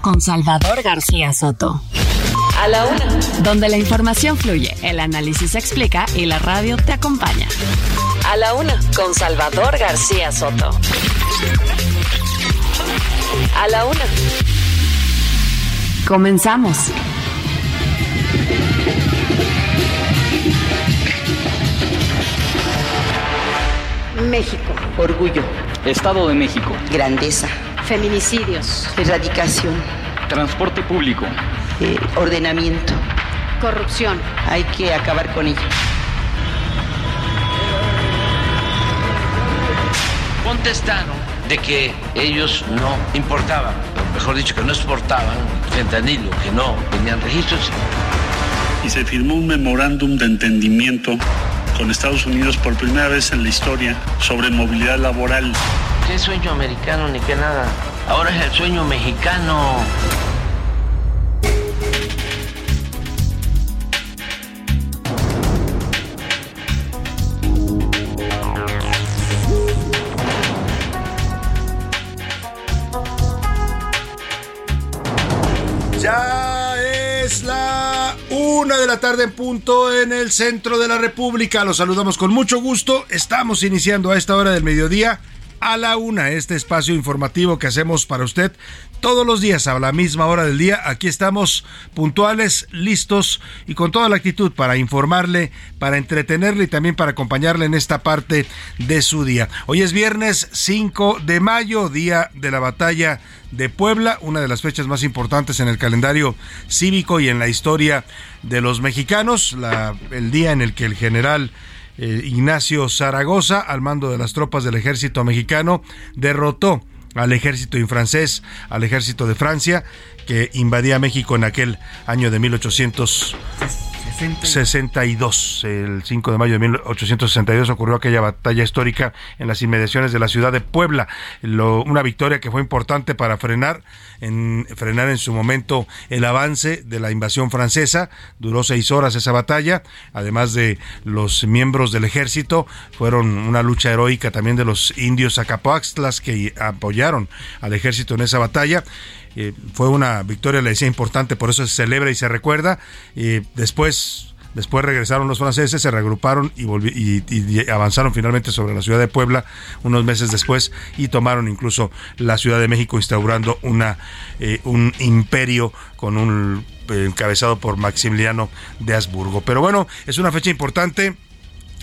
con Salvador García Soto. A la Una. Donde la información fluye, el análisis se explica y la radio te acompaña. A la Una con Salvador García Soto. A la Una. Comenzamos. México. Orgullo. Estado de México. Grandeza. Feminicidios. Erradicación. Transporte público. Eh, ordenamiento. Corrupción. Hay que acabar con ella. Contestaron de que ellos no importaban, o mejor dicho, que no exportaban fentanilo, que no tenían registros. Y se firmó un memorándum de entendimiento con Estados Unidos por primera vez en la historia sobre movilidad laboral. ¿Qué sueño americano ni qué nada? Ahora es el sueño mexicano. Ya es la una de la tarde en punto en el centro de la República. Los saludamos con mucho gusto. Estamos iniciando a esta hora del mediodía a la una este espacio informativo que hacemos para usted todos los días a la misma hora del día. Aquí estamos puntuales, listos y con toda la actitud para informarle, para entretenerle y también para acompañarle en esta parte de su día. Hoy es viernes 5 de mayo, día de la batalla de Puebla, una de las fechas más importantes en el calendario cívico y en la historia de los mexicanos, el día en el que el general eh, Ignacio Zaragoza, al mando de las tropas del ejército mexicano, derrotó al ejército francés, al ejército de Francia, que invadía México en aquel año de 1800. 62. El 5 de mayo de 1862 ocurrió aquella batalla histórica en las inmediaciones de la ciudad de Puebla. Una victoria que fue importante para frenar en, frenar en su momento el avance de la invasión francesa. Duró seis horas esa batalla. Además de los miembros del ejército, fueron una lucha heroica también de los indios Acapoaxtlas que apoyaron al ejército en esa batalla. Eh, fue una victoria, le decía, importante, por eso se celebra y se recuerda. Y después Después regresaron los franceses, se reagruparon y, y, y, avanzaron finalmente sobre la ciudad de Puebla unos meses después y tomaron incluso la Ciudad de México instaurando una eh, un imperio con un eh, encabezado por Maximiliano de Habsburgo. Pero bueno, es una fecha importante.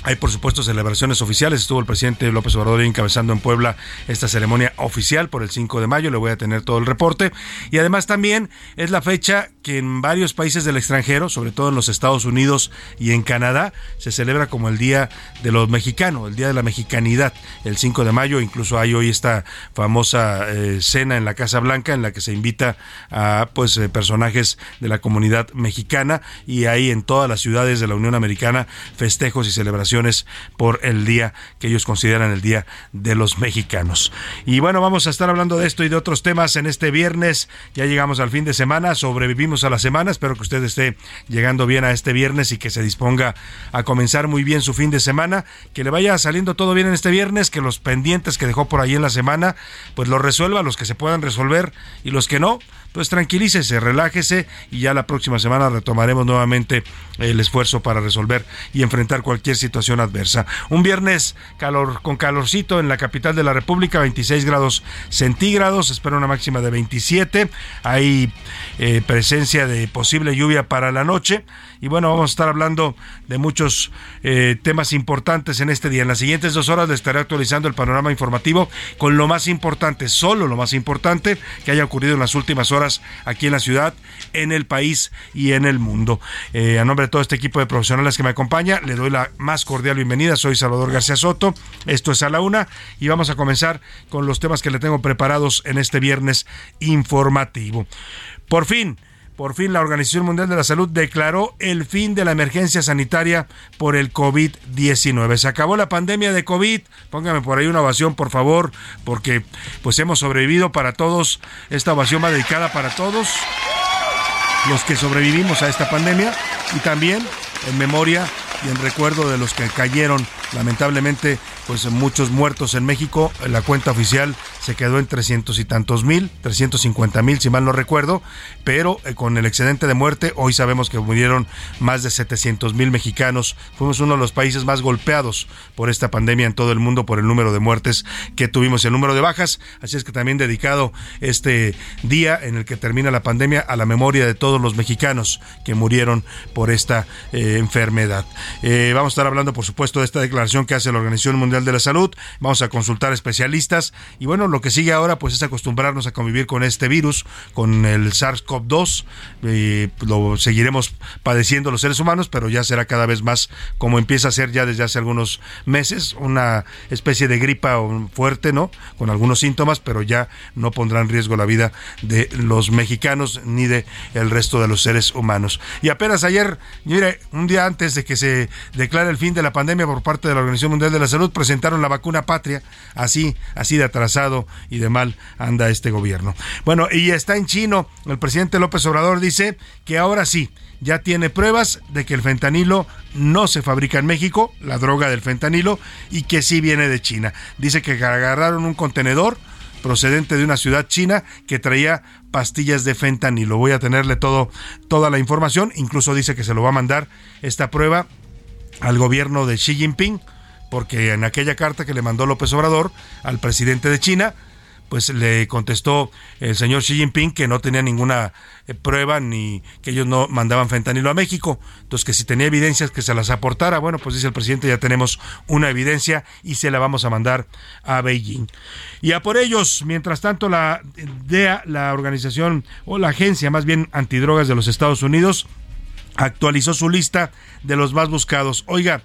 Hay, por supuesto, celebraciones oficiales. Estuvo el presidente López Obrador encabezando en Puebla esta ceremonia oficial por el 5 de mayo. Le voy a tener todo el reporte. Y además también es la fecha que en varios países del extranjero, sobre todo en los Estados Unidos y en Canadá, se celebra como el Día de los Mexicanos, el Día de la Mexicanidad, el 5 de mayo. Incluso hay hoy esta famosa eh, cena en la Casa Blanca en la que se invita a pues eh, personajes de la comunidad mexicana y hay en todas las ciudades de la Unión Americana festejos y celebraciones por el día que ellos consideran el Día de los Mexicanos. Y bueno, vamos a estar hablando de esto y de otros temas en este viernes. Ya llegamos al fin de semana, sobrevivimos a la semana. Espero que usted esté llegando bien a este viernes y que se disponga a comenzar muy bien su fin de semana. Que le vaya saliendo todo bien en este viernes, que los pendientes que dejó por ahí en la semana, pues los resuelva, los que se puedan resolver y los que no, pues tranquilícese, relájese y ya la próxima semana retomaremos nuevamente el esfuerzo para resolver y enfrentar cualquier situación adversa. Un viernes calor con calorcito en la capital de la República, 26 grados centígrados, espero una máxima de 27. Hay eh, presencia de posible lluvia para la noche y bueno, vamos a estar hablando de muchos eh, temas importantes en este día. En las siguientes dos horas le estaré actualizando el panorama informativo con lo más importante, solo lo más importante que haya ocurrido en las últimas horas aquí en la ciudad, en el país y en el mundo. Eh, a nombre de todo este equipo de profesionales que me acompaña, le doy la más cordial bienvenida. Soy Salvador García Soto. Esto es a la una y vamos a comenzar con los temas que le tengo preparados en este viernes informativo. Por fin, por fin la Organización Mundial de la Salud declaró el fin de la emergencia sanitaria por el COVID-19. Se acabó la pandemia de COVID. Póngame por ahí una ovación, por favor, porque pues hemos sobrevivido para todos. Esta ovación va dedicada para todos los que sobrevivimos a esta pandemia y también en memoria y en recuerdo de los que cayeron lamentablemente pues muchos muertos en México. La cuenta oficial se quedó en 300 y tantos mil, 350 mil si mal no recuerdo, pero eh, con el excedente de muerte hoy sabemos que murieron más de 700 mil mexicanos. Fuimos uno de los países más golpeados por esta pandemia en todo el mundo por el número de muertes que tuvimos, el número de bajas. Así es que también dedicado este día en el que termina la pandemia a la memoria de todos los mexicanos que murieron por esta eh, enfermedad. Eh, vamos a estar hablando, por supuesto, de esta declaración que hace la Organización Mundial de la Salud. Vamos a consultar especialistas y bueno, lo que sigue ahora pues es acostumbrarnos a convivir con este virus, con el SARS-CoV-2. lo seguiremos padeciendo los seres humanos, pero ya será cada vez más como empieza a ser ya desde hace algunos meses, una especie de gripa fuerte, ¿no? Con algunos síntomas, pero ya no pondrá en riesgo la vida de los mexicanos ni de el resto de los seres humanos. Y apenas ayer, mire, un día antes de que se declare el fin de la pandemia por parte de la Organización Mundial de la Salud, presentaron la vacuna patria, así, así de atrasado y de mal anda este gobierno. Bueno, y está en chino, el presidente López Obrador dice que ahora sí, ya tiene pruebas de que el fentanilo no se fabrica en México, la droga del fentanilo, y que sí viene de China. Dice que agarraron un contenedor procedente de una ciudad china que traía pastillas de fentanilo. Voy a tenerle todo, toda la información, incluso dice que se lo va a mandar esta prueba al gobierno de Xi Jinping, porque en aquella carta que le mandó López Obrador al presidente de China, pues le contestó el señor Xi Jinping que no tenía ninguna eh, prueba ni que ellos no mandaban fentanilo a México. Entonces que si tenía evidencias que se las aportara, bueno, pues dice el presidente, ya tenemos una evidencia y se la vamos a mandar a Beijing. Y a por ellos, mientras tanto, la DEA, la organización o la agencia más bien antidrogas de los Estados Unidos, actualizó su lista de los más buscados. Oiga,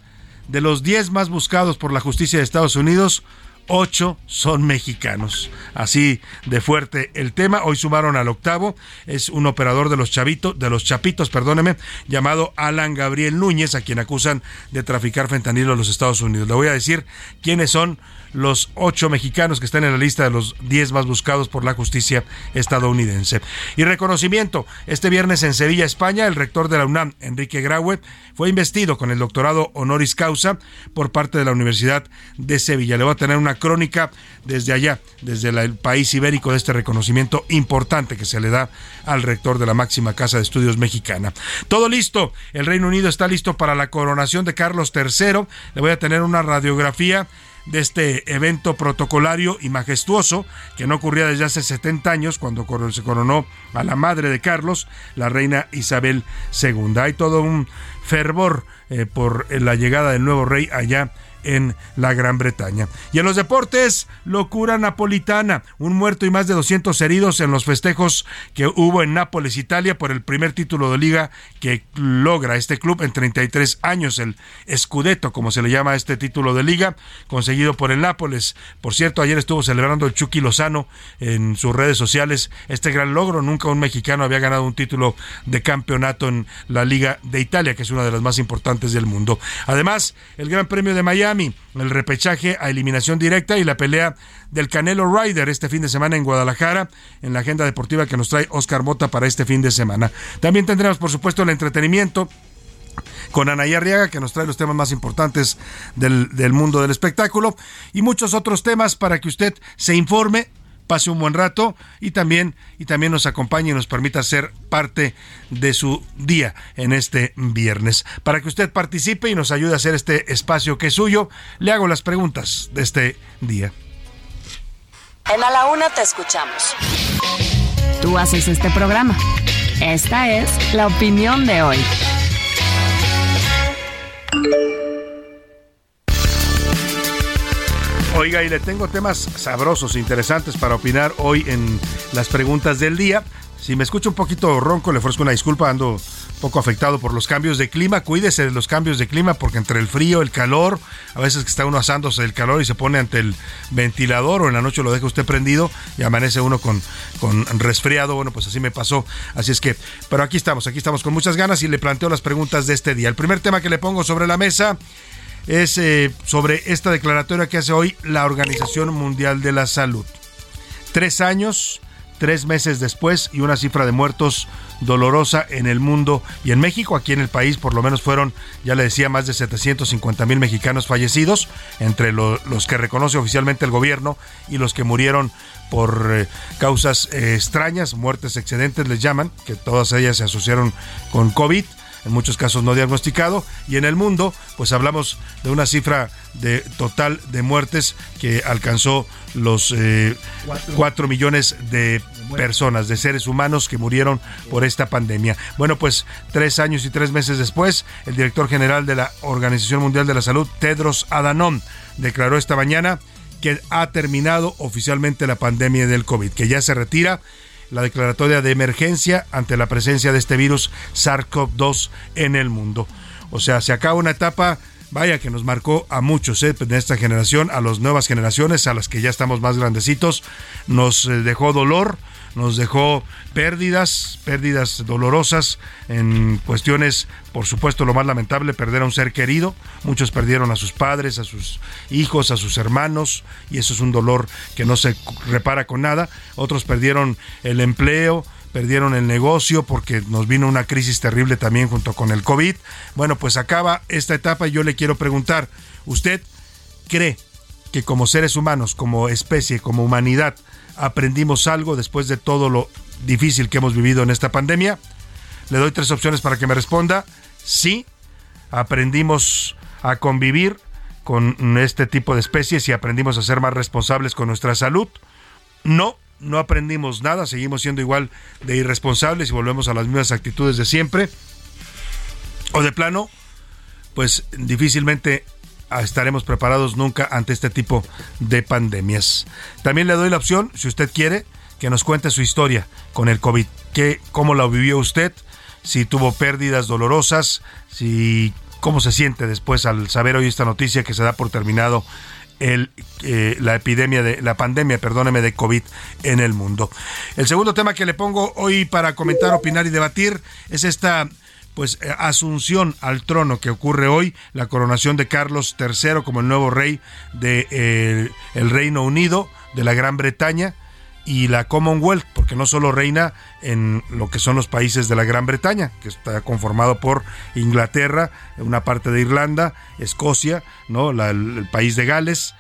de los 10 más buscados por la justicia de Estados Unidos, 8 son mexicanos. Así de fuerte el tema. Hoy sumaron al octavo. Es un operador de los chavitos, de los chapitos, perdóneme, llamado Alan Gabriel Núñez, a quien acusan de traficar fentanilo en los Estados Unidos. Le voy a decir quiénes son los ocho mexicanos que están en la lista de los diez más buscados por la justicia estadounidense. Y reconocimiento, este viernes en Sevilla, España, el rector de la UNAM, Enrique Graue, fue investido con el doctorado honoris causa por parte de la Universidad de Sevilla. Le voy a tener una crónica desde allá, desde el país ibérico, de este reconocimiento importante que se le da al rector de la máxima casa de estudios mexicana. Todo listo, el Reino Unido está listo para la coronación de Carlos III. Le voy a tener una radiografía de este evento protocolario y majestuoso que no ocurría desde hace 70 años cuando se coronó a la madre de Carlos, la reina Isabel II. Hay todo un fervor eh, por la llegada del nuevo rey allá en la Gran Bretaña. Y en los deportes, locura napolitana, un muerto y más de 200 heridos en los festejos que hubo en Nápoles, Italia, por el primer título de liga que logra este club en 33 años, el Scudetto, como se le llama este título de liga, conseguido por el Nápoles. Por cierto, ayer estuvo celebrando el Chucky Lozano en sus redes sociales este gran logro. Nunca un mexicano había ganado un título de campeonato en la Liga de Italia, que es una de las más importantes del mundo. Además, el Gran Premio de Miami el repechaje a eliminación directa y la pelea del Canelo Rider este fin de semana en Guadalajara, en la agenda deportiva que nos trae Oscar Mota para este fin de semana. También tendremos, por supuesto, el entretenimiento con Anaya Arriaga, que nos trae los temas más importantes del, mundo del espectáculo, y muchos otros temas para que usted se informe pase un buen rato y también, y también nos acompañe y nos permita ser parte de su día en este viernes. Para que usted participe y nos ayude a hacer este espacio que es suyo, le hago las preguntas de este día. En A la Una te escuchamos. Tú haces este programa. Esta es la opinión de hoy. Oiga, y le tengo temas sabrosos, interesantes para opinar hoy en las preguntas del día. Si me escucho un poquito ronco, le ofrezco una disculpa, ando poco afectado por los cambios de clima. Cuídese de los cambios de clima porque entre el frío, el calor, a veces que está uno asándose el calor y se pone ante el ventilador o en la noche lo deja usted prendido y amanece uno con, con resfriado. Bueno, pues así me pasó. Así es que, pero aquí estamos, aquí estamos con muchas ganas y le planteo las preguntas de este día. El primer tema que le pongo sobre la mesa es eh, sobre esta declaratoria que hace hoy la Organización Mundial de la Salud. Tres años tres meses después y una cifra de muertos dolorosa en el mundo y en México. Aquí en el país por lo menos fueron, ya le decía, más de 750 mil mexicanos fallecidos, entre los que reconoce oficialmente el gobierno y los que murieron por eh, causas eh, extrañas, muertes excedentes les llaman, que todas ellas se asociaron con COVID en muchos casos no diagnosticado, y en el mundo, pues hablamos de una cifra de total de muertes que alcanzó los eh, 4 millones de personas, de seres humanos que murieron por esta pandemia. Bueno, pues tres años y tres meses después, el director general de la Organización Mundial de la Salud, Tedros Adhanom, declaró esta mañana que ha terminado oficialmente la pandemia del COVID, que ya se retira la declaratoria de emergencia ante la presencia de este virus SARS-CoV-2 en el mundo. O sea, se acaba una etapa, vaya, que nos marcó a muchos ¿eh? de esta generación, a las nuevas generaciones, a las que ya estamos más grandecitos, nos eh, dejó dolor, nos dejó pérdidas, pérdidas dolorosas en cuestiones, por supuesto, lo más lamentable, perder a un ser querido. Muchos perdieron a sus padres, a sus hijos, a sus hermanos, y eso es un dolor que no se repara con nada. Otros perdieron el empleo, perdieron el negocio porque nos vino una crisis terrible también junto con el COVID. Bueno, pues acaba esta etapa y yo le quiero preguntar, ¿usted cree que como seres humanos, como especie, como humanidad, aprendimos algo después de todo lo difícil que hemos vivido en esta pandemia? Le doy tres opciones para que me responda. Sí, aprendimos a convivir con este tipo de especies y aprendimos a ser más responsables con nuestra salud. No, no aprendimos nada, seguimos siendo igual de irresponsables y volvemos a las mismas actitudes de siempre. O de plano, pues difícilmente estaremos preparados nunca ante este tipo de pandemias. También le doy la opción, si usted quiere, que nos cuente su historia con el COVID. ¿Qué, ¿Cómo la vivió usted? Si tuvo pérdidas dolorosas, si cómo se siente después al saber hoy esta noticia que se da por terminado el, eh, la epidemia de la pandemia, perdóneme, de COVID en el mundo. El segundo tema que le pongo hoy para comentar, opinar y debatir es esta pues eh, asunción al trono que ocurre hoy, la coronación de Carlos III como el nuevo rey del de, eh, el Reino Unido, de la Gran Bretaña y la Commonwealth, porque no solo reina en lo que son los países de la Gran Bretaña, que está conformado por Inglaterra, una parte de Irlanda, Escocia, no, la, el, país de Gales,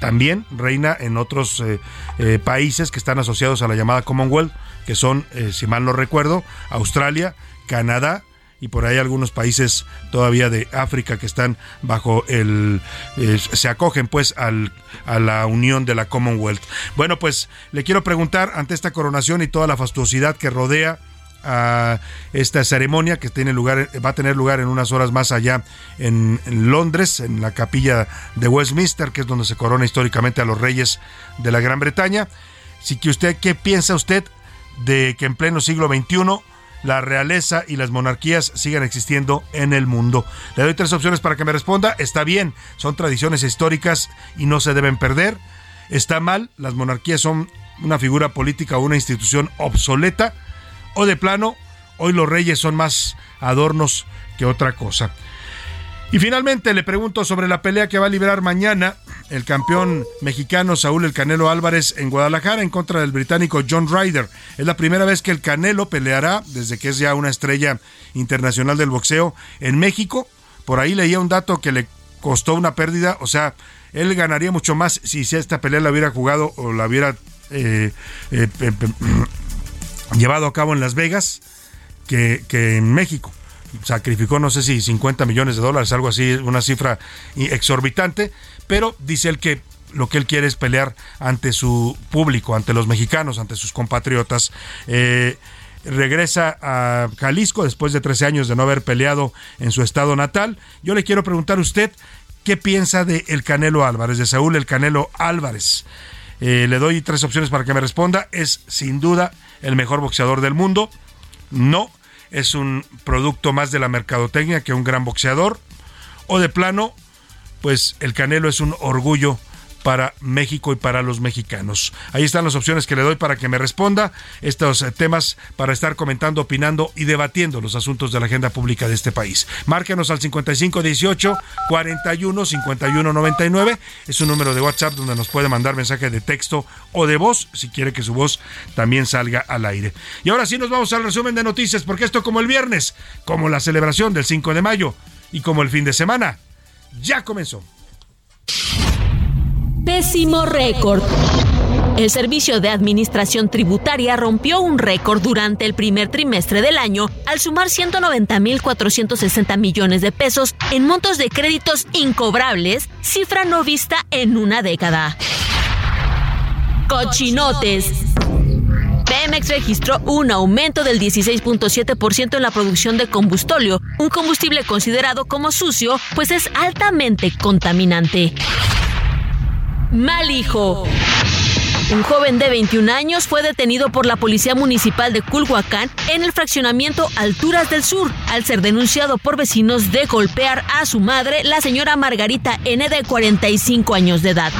también reina en otros eh, países que están asociados a la llamada Commonwealth, que son, si mal no recuerdo, Australia, Canadá y por ahí algunos países todavía de África que están bajo el eh, se acogen pues al, a la unión de la Commonwealth. Bueno, pues le quiero preguntar ante esta coronación y toda la fastuosidad que rodea a esta ceremonia que tiene lugar va a tener lugar en unas horas más allá en, en, Londres, en la capilla de Westminster, que es donde se corona históricamente a los reyes de la Gran Bretaña. Así que usted, ¿qué piensa usted de que en pleno siglo XXI la realeza y las monarquías sigan existiendo en el mundo. Le doy tres opciones para que me responda. Está bien, son tradiciones históricas y no se deben perder. Está mal, las monarquías son una figura política o una institución obsoleta. O de plano, hoy los reyes son más adornos que otra cosa. Y finalmente le pregunto sobre la pelea que va a librar mañana el campeón mexicano Saúl El Canelo Álvarez en Guadalajara en contra del británico John Ryder. Es la primera vez que el Canelo peleará desde que es ya una estrella internacional del boxeo en México. Por ahí leía un dato que le costó una pérdida, o sea, él ganaría mucho más si esta pelea la hubiera jugado o la hubiera eh, eh, llevado a cabo en Las Vegas que, que en México sacrificó no sé si 50 millones de dólares, algo así, una cifra exorbitante, pero dice él que lo que él quiere es pelear ante su público, ante los mexicanos, ante sus compatriotas. Eh, regresa a Jalisco después de 13 años de no haber peleado en su estado natal. Yo le quiero preguntar a usted qué piensa de el Canelo Álvarez, de Saúl el Canelo Álvarez. Eh, le doy tres opciones para que me responda. Es sin duda el mejor boxeador del mundo. No, es un producto más de la mercadotecnia que un gran boxeador, o de plano, pues el Canelo es un orgullo para México y para los mexicanos. Ahí están las opciones que le doy para que me responda estos eh, temas para estar comentando, opinando y debatiendo los asuntos de la agenda pública de este país. Márquenos al 5518 41 51 99. Es un número de WhatsApp donde nos puede mandar mensaje de texto o de voz si quiere que su voz también salga al aire. Y ahora sí nos vamos al resumen de noticias porque esto como el viernes, como la celebración del 5 de mayo y como el fin de semana, ya comenzó. Pésimo récord. El Servicio de Administración Tributaria rompió un récord durante el primer trimestre del año al sumar 190.460 millones de pesos en montos de créditos incobrables, cifra no vista en una década. Cochinotes. Pemex registró un aumento del 16.7% en la producción de combustóleo, un combustible considerado como sucio, pues es altamente contaminante. Mal hijo. Un joven de 21 años fue detenido por la Policía Municipal de Culhuacán en el fraccionamiento Alturas del Sur, al ser denunciado por vecinos de golpear a su madre, la señora Margarita N. de 45 años de edad.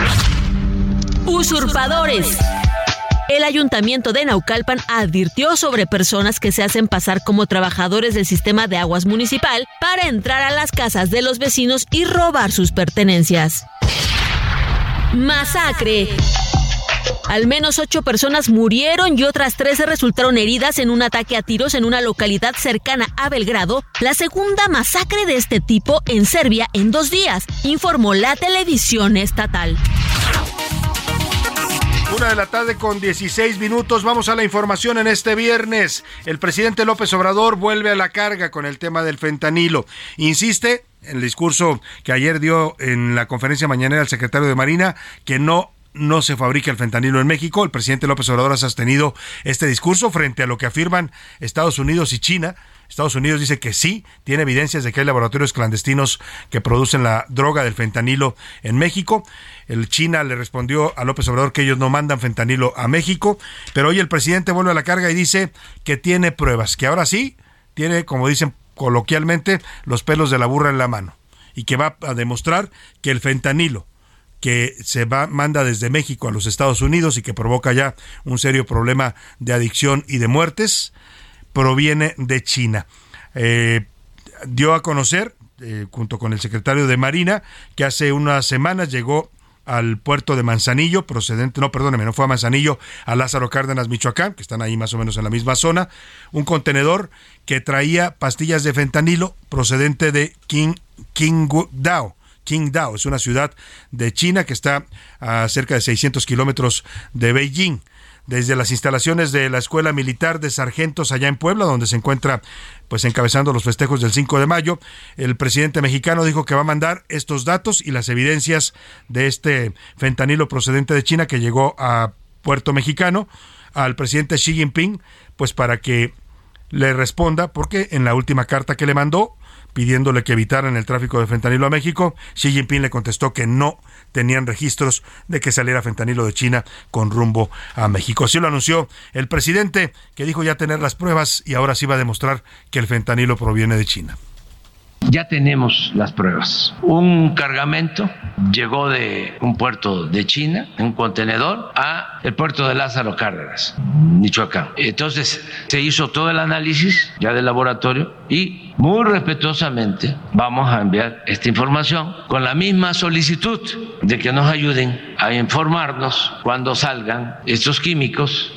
Usurpadores. El ayuntamiento de Naucalpan advirtió sobre personas que se hacen pasar como trabajadores del sistema de aguas municipal para entrar a las casas de los vecinos y robar sus pertenencias. Masacre. Al menos ocho personas murieron y otras trece resultaron heridas en un ataque a tiros en una localidad cercana a Belgrado, la segunda masacre de este tipo en Serbia en dos días, informó la televisión estatal. Una de la tarde con 16 minutos. Vamos a la información en este viernes. El presidente López Obrador vuelve a la carga con el tema del fentanilo. Insiste el discurso que ayer dio en la conferencia mañanera el secretario de Marina que no no se fabrica el fentanilo en México. El presidente López Obrador ha sostenido este discurso frente a lo que afirman Estados Unidos y China. Estados Unidos dice que sí, tiene evidencias de que hay laboratorios clandestinos que producen la droga del fentanilo en México. El China le respondió a López Obrador que ellos no mandan fentanilo a México, pero hoy el presidente vuelve a la carga y dice que tiene pruebas, que ahora sí tiene, como dicen coloquialmente, los pelos de la burra en la mano y que va a demostrar que el fentanilo que se va, manda desde México a los Estados Unidos y que provoca ya un serio problema de adicción y de muertes, proviene de China. Eh, dio a conocer, eh, junto con el secretario de Marina, que hace unas semanas llegó al puerto de Manzanillo, procedente, no, perdóneme, no fue a Manzanillo, a Lázaro Cárdenas, Michoacán, que están ahí más o menos en la misma zona, un contenedor que traía pastillas de fentanilo procedente de King, Qingdao. Qingdao es una ciudad de China que está a cerca de 600 kilómetros de Beijing desde las instalaciones de la Escuela Militar de Sargentos allá en Puebla, donde se encuentra pues encabezando los festejos del 5 de mayo. El presidente mexicano dijo que va a mandar estos datos y las evidencias de este fentanilo procedente de China que llegó a Puerto Mexicano al presidente Xi Jinping, pues para que le responda, porque en la última carta que le mandó, pidiéndole que evitaran el tráfico de fentanilo a México, Xi Jinping le contestó que no tenían registros de que saliera fentanilo de China con rumbo a México. Así lo anunció el presidente, que dijo ya tener las pruebas y ahora sí va a demostrar que el fentanilo proviene de China. Ya tenemos las pruebas. Un cargamento llegó de un puerto de China, un contenedor, a el puerto de Lázaro Cárdenas, Michoacán. Entonces se hizo todo el análisis ya del laboratorio y muy respetuosamente vamos a enviar esta información con la misma solicitud de que nos ayuden a informarnos cuando salgan estos químicos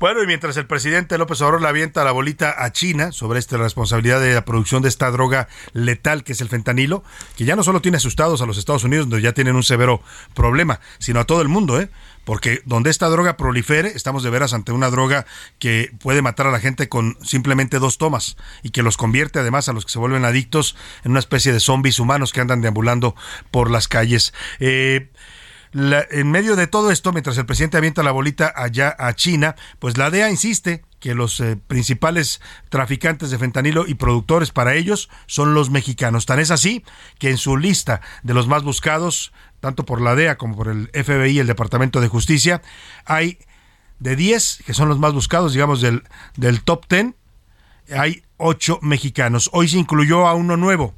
bueno, y mientras el presidente López Obrador le avienta la bolita a China sobre esta responsabilidad de la producción de esta droga letal que es el fentanilo, que ya no solo tiene asustados a los Estados Unidos, donde ya tienen un severo problema, sino a todo el mundo, ¿eh? Porque donde esta droga prolifere, estamos de veras ante una droga que puede matar a la gente con simplemente dos tomas y que los convierte además a los que se vuelven adictos en una especie de zombies humanos que andan deambulando por las calles. Eh, en medio de todo esto, mientras el presidente avienta la bolita allá a China, pues la DEA insiste que los eh, principales traficantes de fentanilo y productores para ellos son los mexicanos. Tan es así que en su lista de los más buscados, tanto por la DEA como por el FBI y el Departamento de Justicia, hay de 10 que son los más buscados, digamos, del, del top 10, hay ocho mexicanos. Hoy se incluyó a uno nuevo.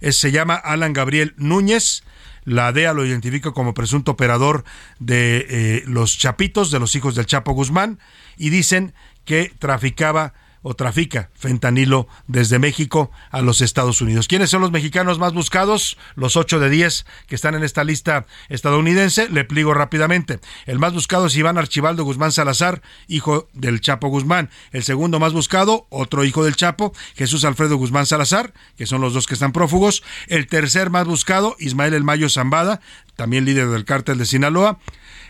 se llama Alan Gabriel Núñez. La DEA lo identifica como presunto operador de eh, los Chapitos, de los hijos del Chapo Guzmán, y dicen que traficaba o trafica fentanilo desde México a los Estados Unidos. ¿Quiénes son los mexicanos más buscados? Los 8 de 10 que están en esta lista estadounidense. Le pliego rápidamente. El más buscado es Iván Archibaldo Guzmán Salazar, hijo del Chapo Guzmán. El segundo más buscado, otro hijo del Chapo, Jesús Alfredo Guzmán Salazar, que son los dos que están prófugos. El tercer más buscado, Ismael El Mayo Zambada, también líder del cártel de Sinaloa.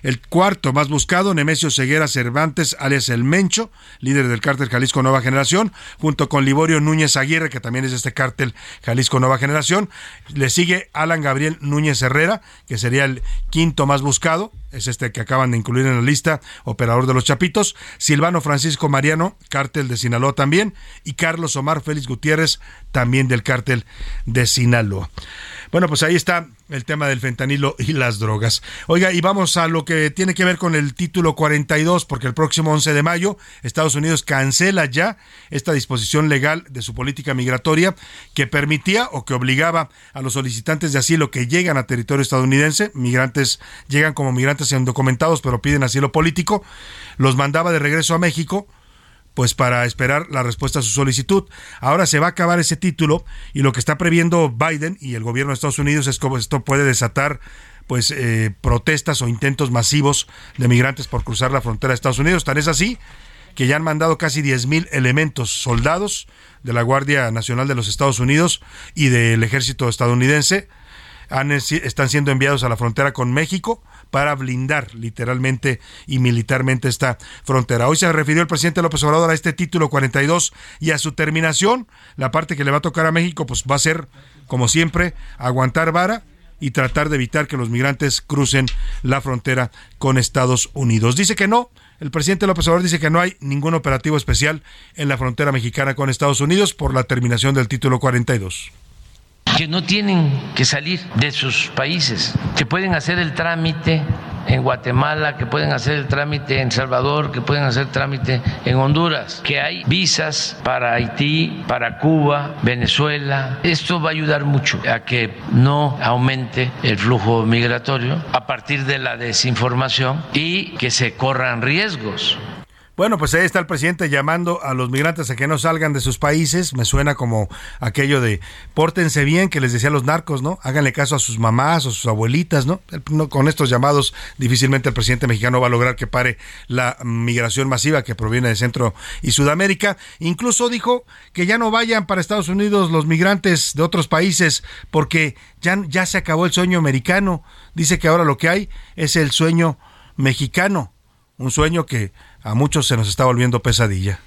El cuarto más buscado, Nemesio Ceguera Cervantes, alias El Mencho, líder del cártel Jalisco Nueva Generación, junto con Liborio Núñez Aguirre, que también es este cártel Jalisco Nueva Generación. Le sigue Alan Gabriel Núñez Herrera, que sería el quinto más buscado, es este que acaban de incluir en la lista, operador de los Chapitos. Silvano Francisco Mariano, cártel de Sinaloa también. Y Carlos Omar Félix Gutiérrez, también del cártel de Sinaloa. Bueno, pues ahí está el tema del fentanilo y las drogas. Oiga, y vamos a lo que tiene que ver con el título 42, porque el próximo 11 de mayo Estados Unidos cancela ya esta disposición legal de su política migratoria que permitía o que obligaba a los solicitantes de asilo que llegan a territorio estadounidense, migrantes llegan como migrantes indocumentados pero piden asilo político, los mandaba de regreso a México pues para esperar la respuesta a su solicitud. Ahora se va a acabar ese título y lo que está previendo Biden y el gobierno de Estados Unidos es que esto puede desatar pues eh, protestas o intentos masivos de migrantes por cruzar la frontera de Estados Unidos. Tan es así que ya han mandado casi 10.000 elementos soldados de la Guardia Nacional de los Estados Unidos y del ejército estadounidense. Han, están siendo enviados a la frontera con México para blindar literalmente y militarmente esta frontera. Hoy se refirió el presidente López Obrador a este título 42 y a su terminación. La parte que le va a tocar a México pues va a ser, como siempre, aguantar vara y tratar de evitar que los migrantes crucen la frontera con Estados Unidos. Dice que no, el presidente López Obrador dice que no hay ningún operativo especial en la frontera mexicana con Estados Unidos por la terminación del título 42 que no tienen que salir de sus países, que pueden hacer el trámite en Guatemala, que pueden hacer el trámite en Salvador, que pueden hacer trámite en Honduras, que hay visas para Haití, para Cuba, Venezuela. Esto va a ayudar mucho a que no aumente el flujo migratorio a partir de la desinformación y que se corran riesgos. Bueno, pues ahí está el presidente llamando a los migrantes a que no salgan de sus países. Me suena como aquello de pórtense bien que les decía a los narcos, ¿no? Háganle caso a sus mamás o sus abuelitas, ¿no? Con estos llamados difícilmente el presidente mexicano va a lograr que pare la migración masiva que proviene de Centro y Sudamérica. Incluso dijo que ya no vayan para Estados Unidos los migrantes de otros países porque ya, ya se acabó el sueño americano. Dice que ahora lo que hay es el sueño mexicano. Un sueño que a muchos se nos está volviendo pesadilla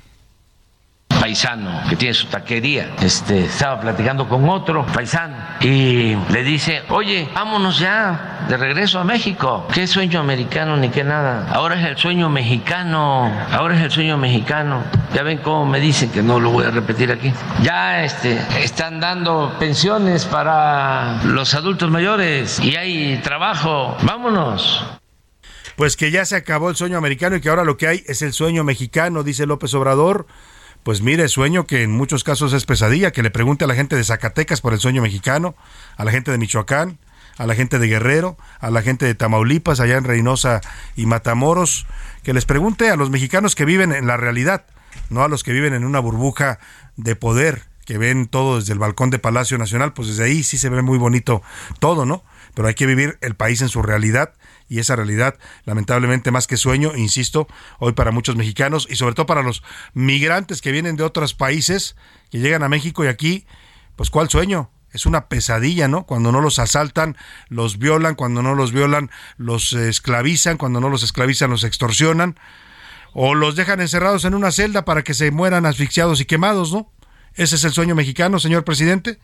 paisano que tiene su taquería, este, estaba platicando con otro paisano y le dice, oye, vámonos ya de regreso a México. ¿Qué sueño americano ni qué nada? Ahora es el sueño mexicano, ahora es el sueño mexicano. Ya ven cómo me dicen que no lo voy a repetir aquí. Ya este, están dando pensiones para los adultos mayores y hay trabajo. Vámonos pues que ya se acabó el sueño americano y que ahora lo que hay es el sueño mexicano, dice López Obrador. Pues mire, sueño que en muchos casos es pesadilla, que le pregunte a la gente de Zacatecas por el sueño mexicano, a la gente de Michoacán, a la gente de Guerrero, a la gente de Tamaulipas, allá en Reynosa y Matamoros, que les pregunte a los mexicanos que viven en la realidad, no a los que viven en una burbuja de poder, que ven todo desde el balcón de Palacio Nacional, pues desde ahí sí se ve muy bonito todo, ¿no? Pero hay que vivir el país en su realidad y esa realidad, lamentablemente más que sueño, insisto, hoy para muchos mexicanos y sobre todo para los migrantes que vienen de otros países, que llegan a México y aquí, pues ¿cuál sueño? Es una pesadilla, ¿no? Cuando no los asaltan, los violan, cuando no los violan, los esclavizan, cuando no los esclavizan, los extorsionan, o los dejan encerrados en una celda para que se mueran asfixiados y quemados, ¿no? Ese es el sueño mexicano, señor presidente.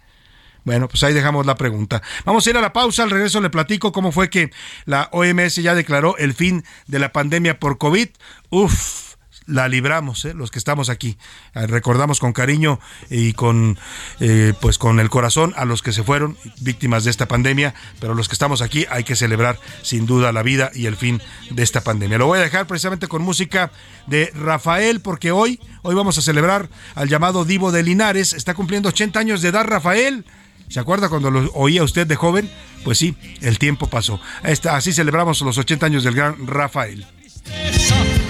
Bueno, pues ahí dejamos la pregunta. Vamos a ir a la pausa, al regreso le platico cómo fue que la OMS ya declaró el fin de la pandemia por COVID. Uf, la libramos, ¿eh? los que estamos aquí. Eh, recordamos con cariño y con, eh, pues con el corazón a los que se fueron víctimas de esta pandemia, pero los que estamos aquí hay que celebrar sin duda la vida y el fin de esta pandemia. Lo voy a dejar precisamente con música de Rafael, porque hoy, hoy vamos a celebrar al llamado Divo de Linares. Está cumpliendo 80 años de edad Rafael. ¿Se acuerda cuando lo oía usted de joven? Pues sí, el tiempo pasó. así celebramos los 80 años del gran Rafael.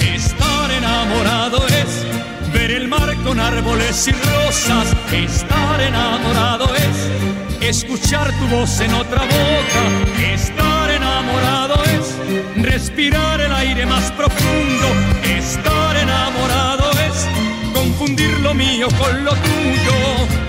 Estar enamorado es ver el mar con árboles y rosas. Estar enamorado es escuchar tu voz en otra boca. Estar enamorado es respirar el aire más profundo. Estar enamorado es confundir lo mío con lo tuyo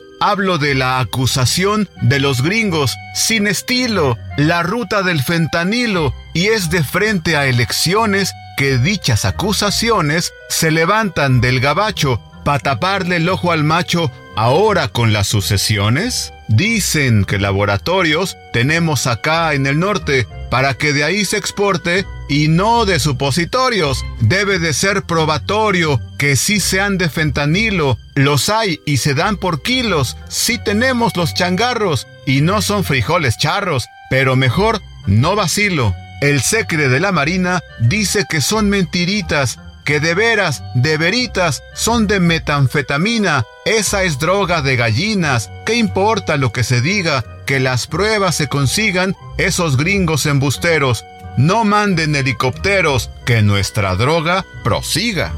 Hablo de la acusación de los gringos sin estilo, la ruta del fentanilo, y es de frente a elecciones que dichas acusaciones se levantan del gabacho para taparle el ojo al macho ahora con las sucesiones. Dicen que laboratorios tenemos acá en el norte para que de ahí se exporte y no de supositorios. Debe de ser probatorio que sí sean de fentanilo. Los hay y se dan por kilos. Sí tenemos los changarros y no son frijoles charros, pero mejor no vacilo. El secre de la Marina dice que son mentiritas, que de veras, de veritas, son de metanfetamina. Esa es droga de gallinas. ¿Qué importa lo que se diga? Que las pruebas se consigan esos gringos embusteros. No manden helicópteros, que nuestra droga prosiga.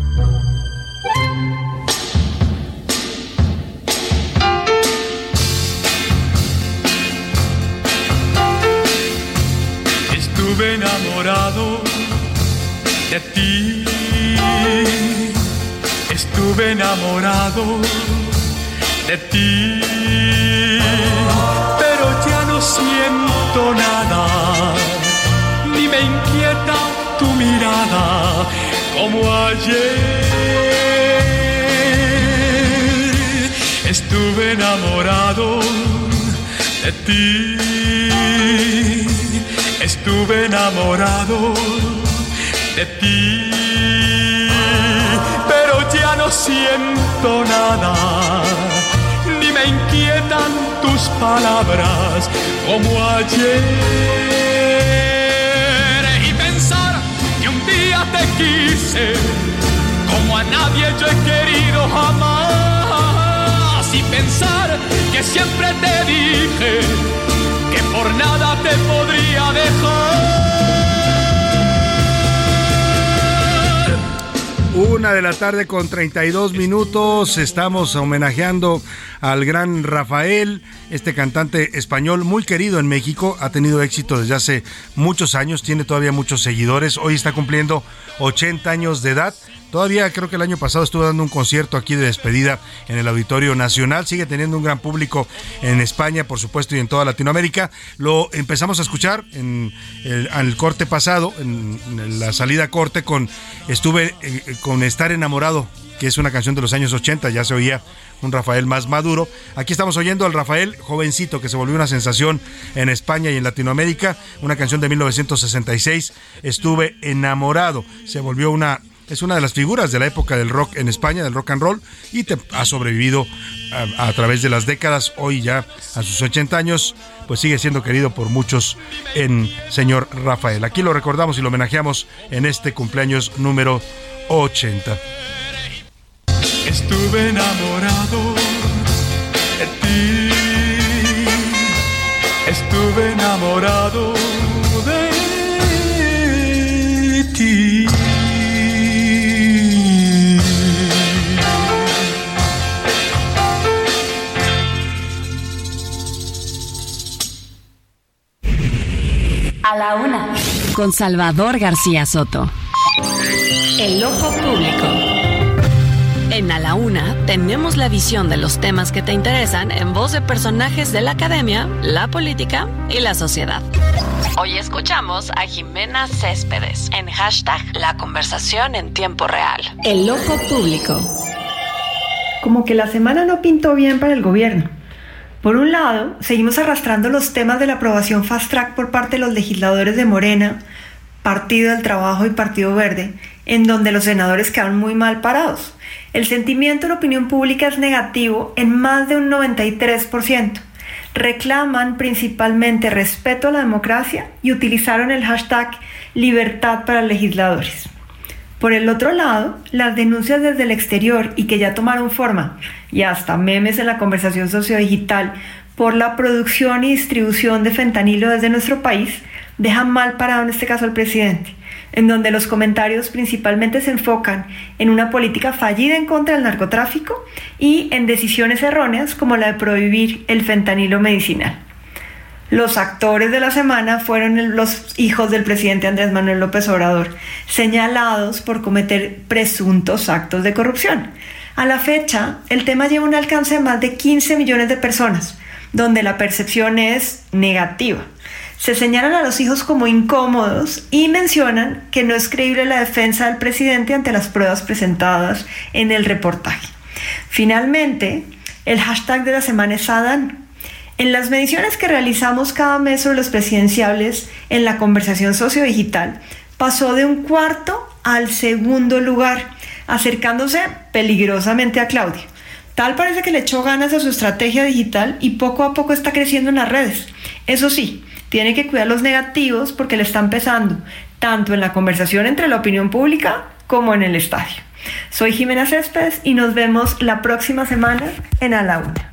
Estuve enamorado de ti. Estuve enamorado de ti. Pero ya no siento nada me inquieta tu mirada como ayer. Estuve enamorado de ti. Estuve enamorado de ti. Siento nada. Ni me inquietan tus palabras como ayer. te quise como a nadie yo he querido jamás y pensar que siempre te dije que por nada te podría dejar. Una de la tarde con 32 minutos. Estamos homenajeando al gran Rafael, este cantante español muy querido en México. Ha tenido éxito desde hace muchos años, tiene todavía muchos seguidores. Hoy está cumpliendo 80 años de edad. Todavía creo que el año pasado estuvo dando un concierto aquí de despedida en el Auditorio Nacional. Sigue teniendo un gran público en España, por supuesto, y en toda Latinoamérica. Lo empezamos a escuchar en el, corte pasado, en, la salida corte, con estuve eh, con Estar enamorado, que es una canción de los años 80. Ya se oía un Rafael más maduro. Aquí estamos oyendo al Rafael jovencito que se volvió una sensación en España y en Latinoamérica. Una canción de 1966. Estuve enamorado. Se volvió una es una de las figuras de la época del rock en España, del rock and roll, y te ha sobrevivido a, través de las décadas. Hoy ya a sus 80 años, pues sigue siendo querido por muchos en señor Rafael. Aquí lo recordamos y lo homenajeamos en este cumpleaños número 80. Estuve enamorado de ti. Estuve enamorado de ti. A la una, con Salvador García Soto. El ojo público. En A la Una tenemos la visión de los temas que te interesan en voz de personajes de la academia, la política y la sociedad. Hoy escuchamos a Jimena Céspedes en hashtag La conversación en tiempo real. El ojo público. Como que la semana no pintó bien para el gobierno. Por un lado, seguimos arrastrando los temas de la aprobación fast track por parte de los legisladores de Morena, Partido del Trabajo y Partido Verde, en donde los senadores quedan muy mal parados. El sentimiento en la opinión pública es negativo en más de un 93%. Reclaman principalmente respeto a la democracia y utilizaron el hashtag libertad para legisladores. Por el otro lado, las denuncias desde el exterior y que ya tomaron forma, y hasta memes en la conversación sociodigital, por la producción y distribución de fentanilo desde nuestro país, dejan mal parado en este caso al presidente en donde los comentarios principalmente se enfocan en una política fallida en contra del narcotráfico y en decisiones erróneas como la de prohibir el fentanilo medicinal. Los actores de la semana fueron los hijos del presidente Andrés Manuel López Obrador, señalados por cometer presuntos actos de corrupción. A la fecha, el tema lleva un alcance de más de 15 millones de personas, donde la percepción es negativa se señalan a los hijos como incómodos y mencionan que no es creíble la defensa del presidente ante las pruebas presentadas en el reportaje. Finalmente, el hashtag de la semana es Adán. En las mediciones que realizamos cada mes sobre los presidenciables en la conversación sociodigital, pasó de un cuarto al segundo lugar, acercándose peligrosamente a Claudia. Tal parece que le echó ganas a su estrategia digital y poco a poco está creciendo en las redes. Eso sí, tiene que cuidar los negativos porque le están pesando, tanto en la conversación entre la opinión pública como en el estadio. Soy Jimena Céspedes y nos vemos la próxima semana en A la Una.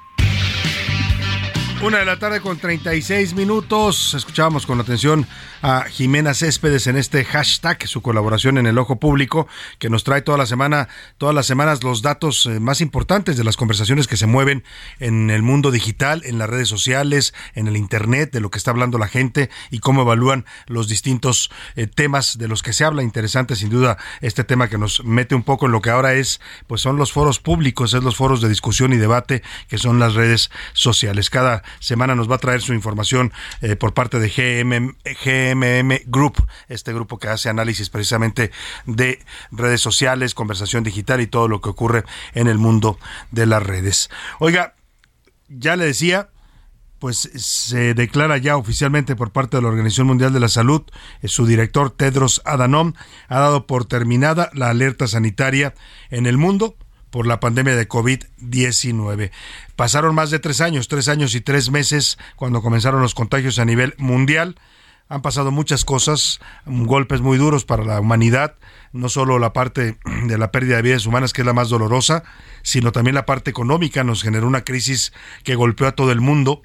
Una de la tarde con 36 minutos. Escuchábamos con atención a Jimena Céspedes en este hashtag, su colaboración en el ojo público, que nos trae toda la semana, todas las semanas los datos eh, más importantes de las conversaciones que se mueven en el mundo digital, en las redes sociales, en el internet, de lo que está hablando la gente y cómo evalúan los distintos eh, temas de los que se habla. Interesante, sin duda, este tema que nos mete un poco en lo que ahora es, pues son los foros públicos, es los foros de discusión y debate que son las redes sociales. Cada semana nos va a traer su información eh, por parte de GM, MM Group, este grupo que hace análisis precisamente de redes sociales, conversación digital y todo lo que ocurre en el mundo de las redes. Oiga, ya le decía, pues se declara ya oficialmente por parte de la Organización Mundial de la Salud, eh, su director Tedros Adhanom ha dado por terminada la alerta sanitaria en el mundo por la pandemia de COVID-19. Pasaron más de tres años, tres años y tres meses cuando comenzaron los contagios a nivel mundial han pasado muchas cosas, golpes muy duros para la humanidad, no solo la parte de la pérdida de vidas humanas, que es la más dolorosa, sino también la parte económica. Nos generó una crisis que golpeó a todo el mundo.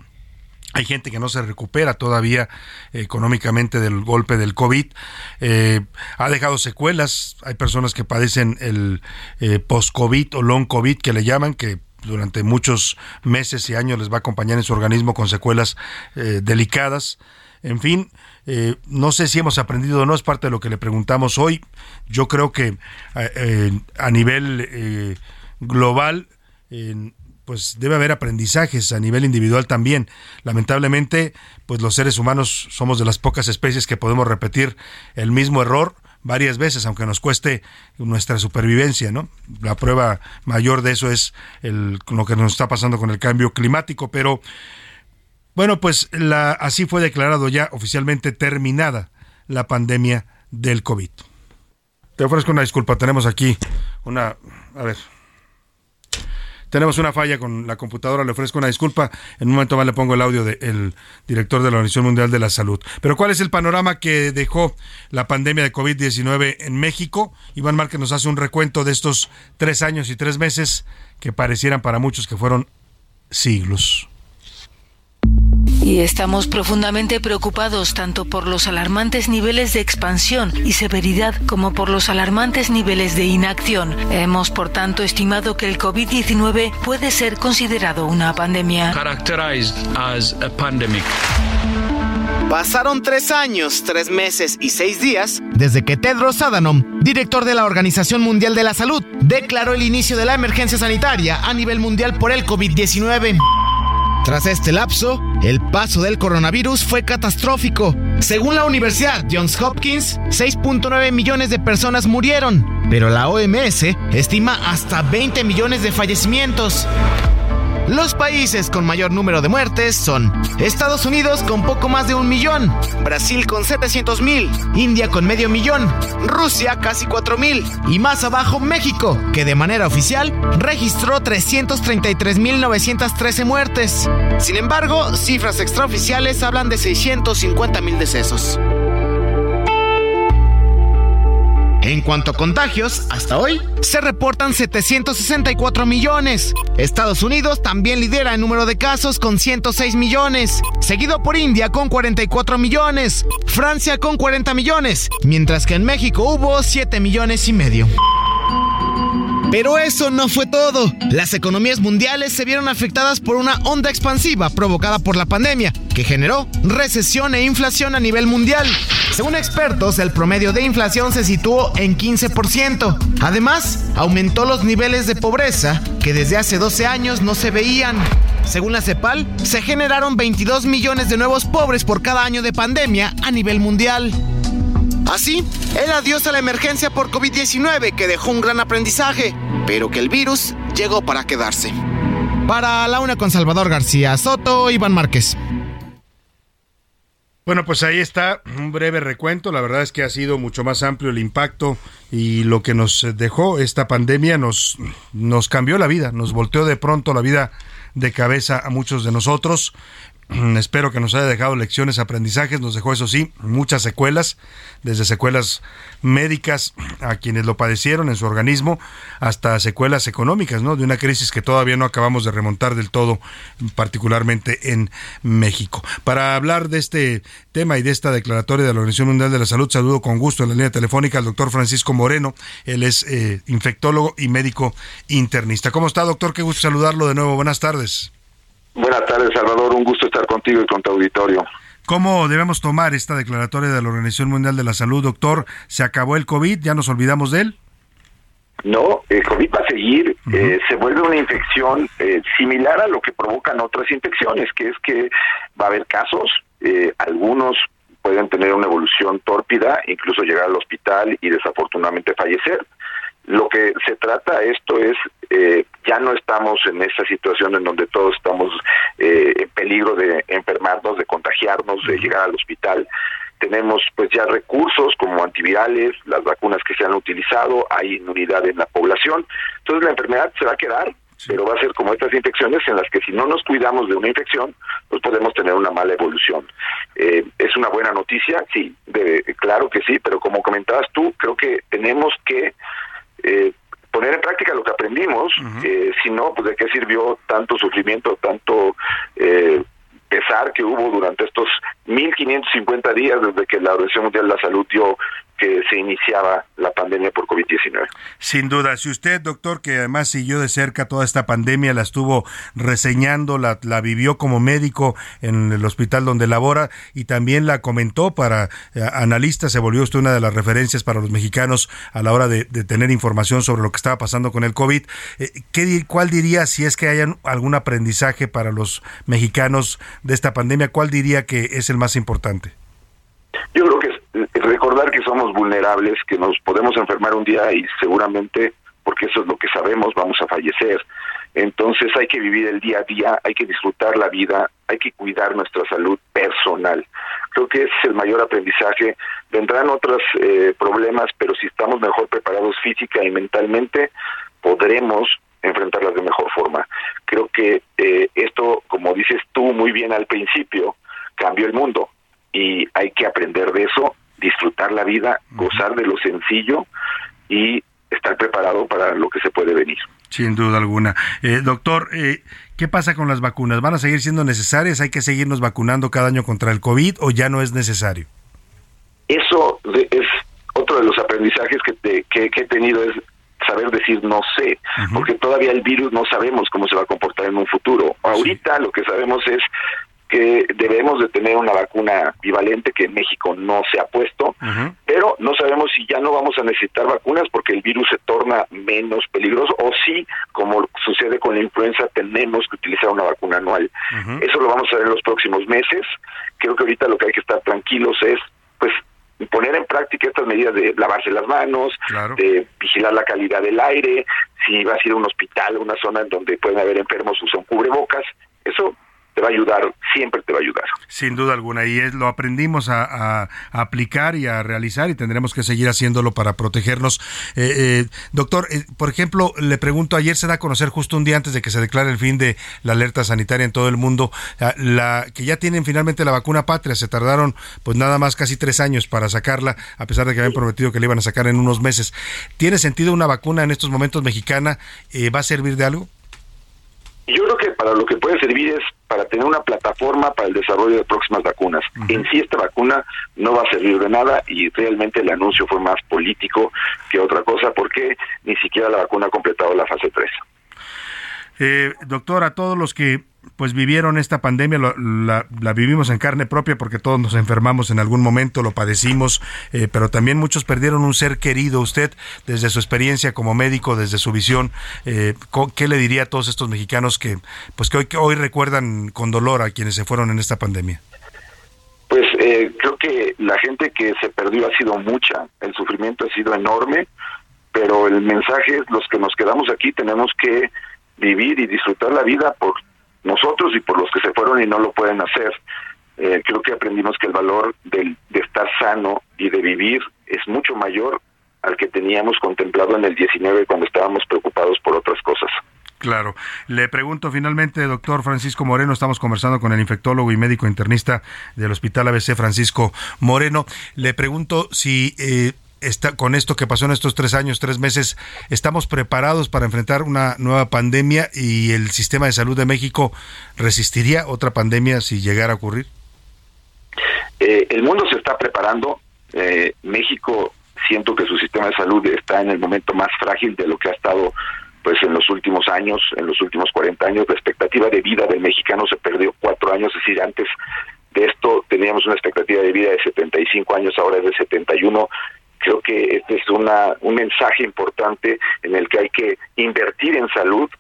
Hay gente que no se recupera todavía económicamente del golpe del COVID. Eh, ha dejado secuelas. Hay personas que padecen el eh, post-COVID o long COVID que le llaman, que durante muchos meses y años les va a acompañar en su organismo con secuelas eh, delicadas. En fin, eh, no sé si hemos aprendido o no, es parte de lo que le preguntamos hoy. Yo creo que eh, a nivel global, pues debe haber aprendizajes a nivel individual también. Lamentablemente, pues los seres humanos somos de las pocas especies que podemos repetir el mismo error varias veces, aunque nos cueste nuestra supervivencia, ¿no? La prueba mayor de eso es el, lo que nos está pasando con el cambio climático, pero bueno, pues la, así fue declarado ya oficialmente terminada la pandemia del COVID. Te ofrezco una disculpa, tenemos aquí una... A ver. Tenemos una falla con la computadora, le ofrezco una disculpa. En un momento más le pongo el audio del director de la Organización Mundial de la Salud. Pero ¿cuál es el panorama que dejó la pandemia de COVID-19 en México? Iván Márquez nos hace un recuento de estos tres años y tres meses que parecieran para muchos que fueron siglos. Y estamos profundamente preocupados tanto por los alarmantes niveles de expansión y severidad como por los alarmantes niveles de inacción. Hemos, por tanto, estimado que el COVID-19 puede ser considerado una pandemia. Pasaron tres años, tres meses y seis días desde que Tedros Adhanom, director de la Organización Mundial de la Salud, declaró el inicio de la emergencia sanitaria a nivel mundial por el COVID-19. Tras este lapso, el paso del coronavirus fue catastrófico. Según la Universidad Johns Hopkins, 6.9 millones de personas murieron, pero la OMS estima hasta 20 millones de fallecimientos. Los países con mayor número de muertes son Estados Unidos con poco más de un millón, Brasil con 700 mil, India con medio millón, Rusia casi 4 mil y más abajo México, que de manera oficial registró 333 mil 913 muertes. Sin embargo, cifras extraoficiales hablan de 650 mil decesos. En cuanto a contagios, hasta hoy se reportan 764 millones. Estados Unidos también lidera el número de casos con 106 millones, seguido por India con 44 millones, Francia con 40 millones, mientras que en México hubo 7 millones y medio. Pero eso no fue todo. Las economías mundiales se vieron afectadas por una onda expansiva provocada por la pandemia, que generó recesión e inflación a nivel mundial. Según expertos, el promedio de inflación se situó en 15%. Además, aumentó los niveles de pobreza que desde hace 12 años no se veían. Según la CEPAL, se generaron 22 millones de nuevos pobres por cada año de pandemia a nivel mundial. Así, el adiós a la emergencia por COVID-19 que dejó un gran aprendizaje, pero que el virus llegó para quedarse. Para la una con Salvador García Soto, Iván Márquez. Bueno, pues ahí está un breve recuento. La verdad es que ha sido mucho más amplio el impacto y lo que nos dejó esta pandemia nos, nos cambió la vida, nos volteó de pronto la vida de cabeza a muchos de nosotros. Espero que nos haya dejado lecciones, aprendizajes, nos dejó eso sí, muchas secuelas, desde secuelas médicas a quienes lo padecieron en su organismo, hasta secuelas económicas, ¿no? De una crisis que todavía no acabamos de remontar del todo, particularmente en México. Para hablar de este tema y de esta declaratoria de la Organización Mundial de la Salud, saludo con gusto en la línea telefónica al doctor Francisco Moreno, él es eh, infectólogo y médico internista. ¿Cómo está, doctor? Qué gusto saludarlo de nuevo. Buenas tardes. Buenas tardes, Salvador. Un gusto estar contigo y con tu auditorio. ¿Cómo debemos tomar esta declaratoria de la Organización Mundial de la Salud, doctor? ¿Se acabó el COVID? ¿Ya nos olvidamos de él? No, el COVID va a seguir. Eh, se vuelve una infección eh, similar a lo que provocan otras infecciones, que es que va a haber casos, eh, algunos pueden tener una evolución tórpida, incluso llegar al hospital y desafortunadamente fallecer. Lo que se trata esto es, eh, ya no estamos en esa situación en donde todos estamos eh, en peligro de enfermarnos, de contagiarnos, de llegar al hospital. Tenemos pues ya recursos como antivirales, las vacunas que se han utilizado, hay inmunidad en la población. Entonces la enfermedad se va a quedar, pero va a ser como estas infecciones en las que si no nos cuidamos de una infección, pues podemos tener una mala evolución. Eh, ¿Es una buena noticia? Sí, de, claro que sí, pero como comentabas tú, creo que tenemos que eh, poner en práctica lo que aprendimos, eh, si no, pues de qué sirvió tanto sufrimiento, tanto eh, pesar que hubo durante estos 1550 días desde que la Organización Mundial de la Salud dio que se iniciaba la pandemia por COVID-19. Sin duda, si usted, doctor, que además siguió de cerca toda esta pandemia, la estuvo reseñando, la, la vivió como médico en el hospital donde labora y también la comentó para eh, analistas, se volvió usted una de las referencias para los mexicanos a la hora de, tener información sobre lo que estaba pasando con el COVID. Eh, ¿qué, ¿Cuál diría, si es que hay algún aprendizaje para los mexicanos de esta pandemia, cuál diría que es el más importante? Yo creo que recordar que somos vulnerables, que nos podemos enfermar un día y seguramente, porque eso es lo que sabemos, vamos a fallecer. Entonces hay que vivir el día a día, hay que disfrutar la vida, hay que cuidar nuestra salud personal. Creo que ese es el mayor aprendizaje. Vendrán otros eh, problemas, pero si estamos mejor preparados física y mentalmente, podremos enfrentarlas de mejor forma. Creo que eh, esto, como dices tú muy bien al principio, cambió el mundo y hay que aprender de eso, disfrutar la vida, gozar de lo sencillo y estar preparado para lo que se puede venir. Sin duda alguna. Eh, doctor, eh, ¿qué pasa con las vacunas? ¿Van a seguir siendo necesarias? ¿Hay que seguirnos vacunando cada año contra el COVID o ya no es necesario? Eso es otro de los aprendizajes que, que, he tenido, es saber decir no sé, porque todavía el virus no sabemos cómo se va a comportar en un futuro. Ahorita lo que sabemos es que debemos de tener una vacuna bivalente que en México no se ha puesto, pero no sabemos si ya no vamos a necesitar vacunas porque el virus se torna menos peligroso o si, como sucede con la influenza, tenemos que utilizar una vacuna anual. Eso lo vamos a ver en los próximos meses. Creo que ahorita lo que hay que estar tranquilos es, pues, poner en práctica estas medidas de lavarse las manos, de vigilar la calidad del aire, si vas a ir a un hospital, a una zona en donde pueden haber enfermos, usan cubrebocas. Eso te va a ayudar, siempre te va a ayudar. Sin duda alguna, y es, lo aprendimos a, aplicar y a realizar y tendremos que seguir haciéndolo para protegernos. Eh, eh, doctor, eh, por ejemplo, le pregunto, ayer se da a conocer justo un día antes de que se declare el fin de la alerta sanitaria en todo el mundo, ah, la, que ya tienen finalmente la vacuna patria, se tardaron pues nada más casi tres años para sacarla, a pesar de que habían prometido que la iban a sacar en unos meses. ¿Tiene sentido una vacuna en estos momentos mexicana? ¿Va a servir de algo? Yo creo que para lo que puede servir es para tener una plataforma para el desarrollo de próximas vacunas. En sí esta vacuna no va a servir de nada y realmente el anuncio fue más político que otra cosa porque ni siquiera la vacuna ha completado la fase 3. Eh, doctor, a todos los que pues vivieron esta pandemia, la, vivimos en carne propia porque todos nos enfermamos en algún momento, lo padecimos, eh, pero también muchos perdieron un ser querido. Usted, desde su experiencia como médico, desde su visión, eh, ¿qué le diría a todos estos mexicanos que, pues que hoy, hoy recuerdan con dolor a quienes se fueron en esta pandemia? Pues eh, creo que la gente que se perdió ha sido mucha, el sufrimiento ha sido enorme, pero el mensaje es los que nos quedamos aquí tenemos que vivir y disfrutar la vida por nosotros y por los que se fueron y no lo pueden hacer. Eh, creo que aprendimos que el valor de estar sano y de vivir es mucho mayor al que teníamos contemplado en el 19 cuando estábamos preocupados por otras cosas. Claro. Le pregunto finalmente, doctor Francisco Moreno, estamos conversando con el infectólogo y médico internista del Hospital ABC Francisco Moreno. Le pregunto si eh, con esto que pasó en estos tres años, tres meses, estamos preparados para enfrentar una nueva pandemia y el sistema de salud de México resistiría otra pandemia si llegara a ocurrir? Eh, el mundo se está preparando. Eh, México siento que su sistema de salud está en el momento más frágil de lo que ha estado pues en los últimos años, en los últimos 40 años, la expectativa de vida del mexicano se perdió cuatro años, es decir, antes de esto teníamos una expectativa de vida de 75 años, ahora es de 71 creo que este es una, un mensaje importante en el que hay que invertir en salud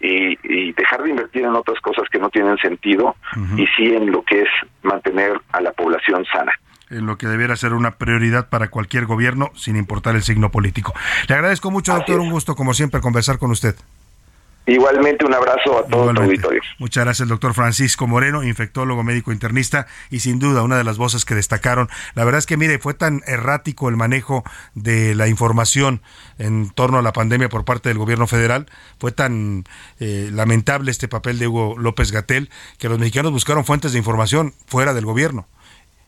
y, dejar de invertir en otras cosas que no tienen sentido y sí en lo que es mantener a la población sana en lo que debiera ser una prioridad para cualquier gobierno, sin importar el signo político. Le agradezco mucho, doctor. Un gusto, como siempre, conversar con usted. Igualmente un abrazo a todos los auditores. Muchas gracias, doctor Francisco Moreno, infectólogo médico internista y sin duda una de las voces que destacaron. La verdad es que, mire, fue tan errático el manejo de la información en torno a la pandemia por parte del gobierno federal, fue tan eh, lamentable este papel de Hugo López Gatel, que los mexicanos buscaron fuentes de información fuera del gobierno.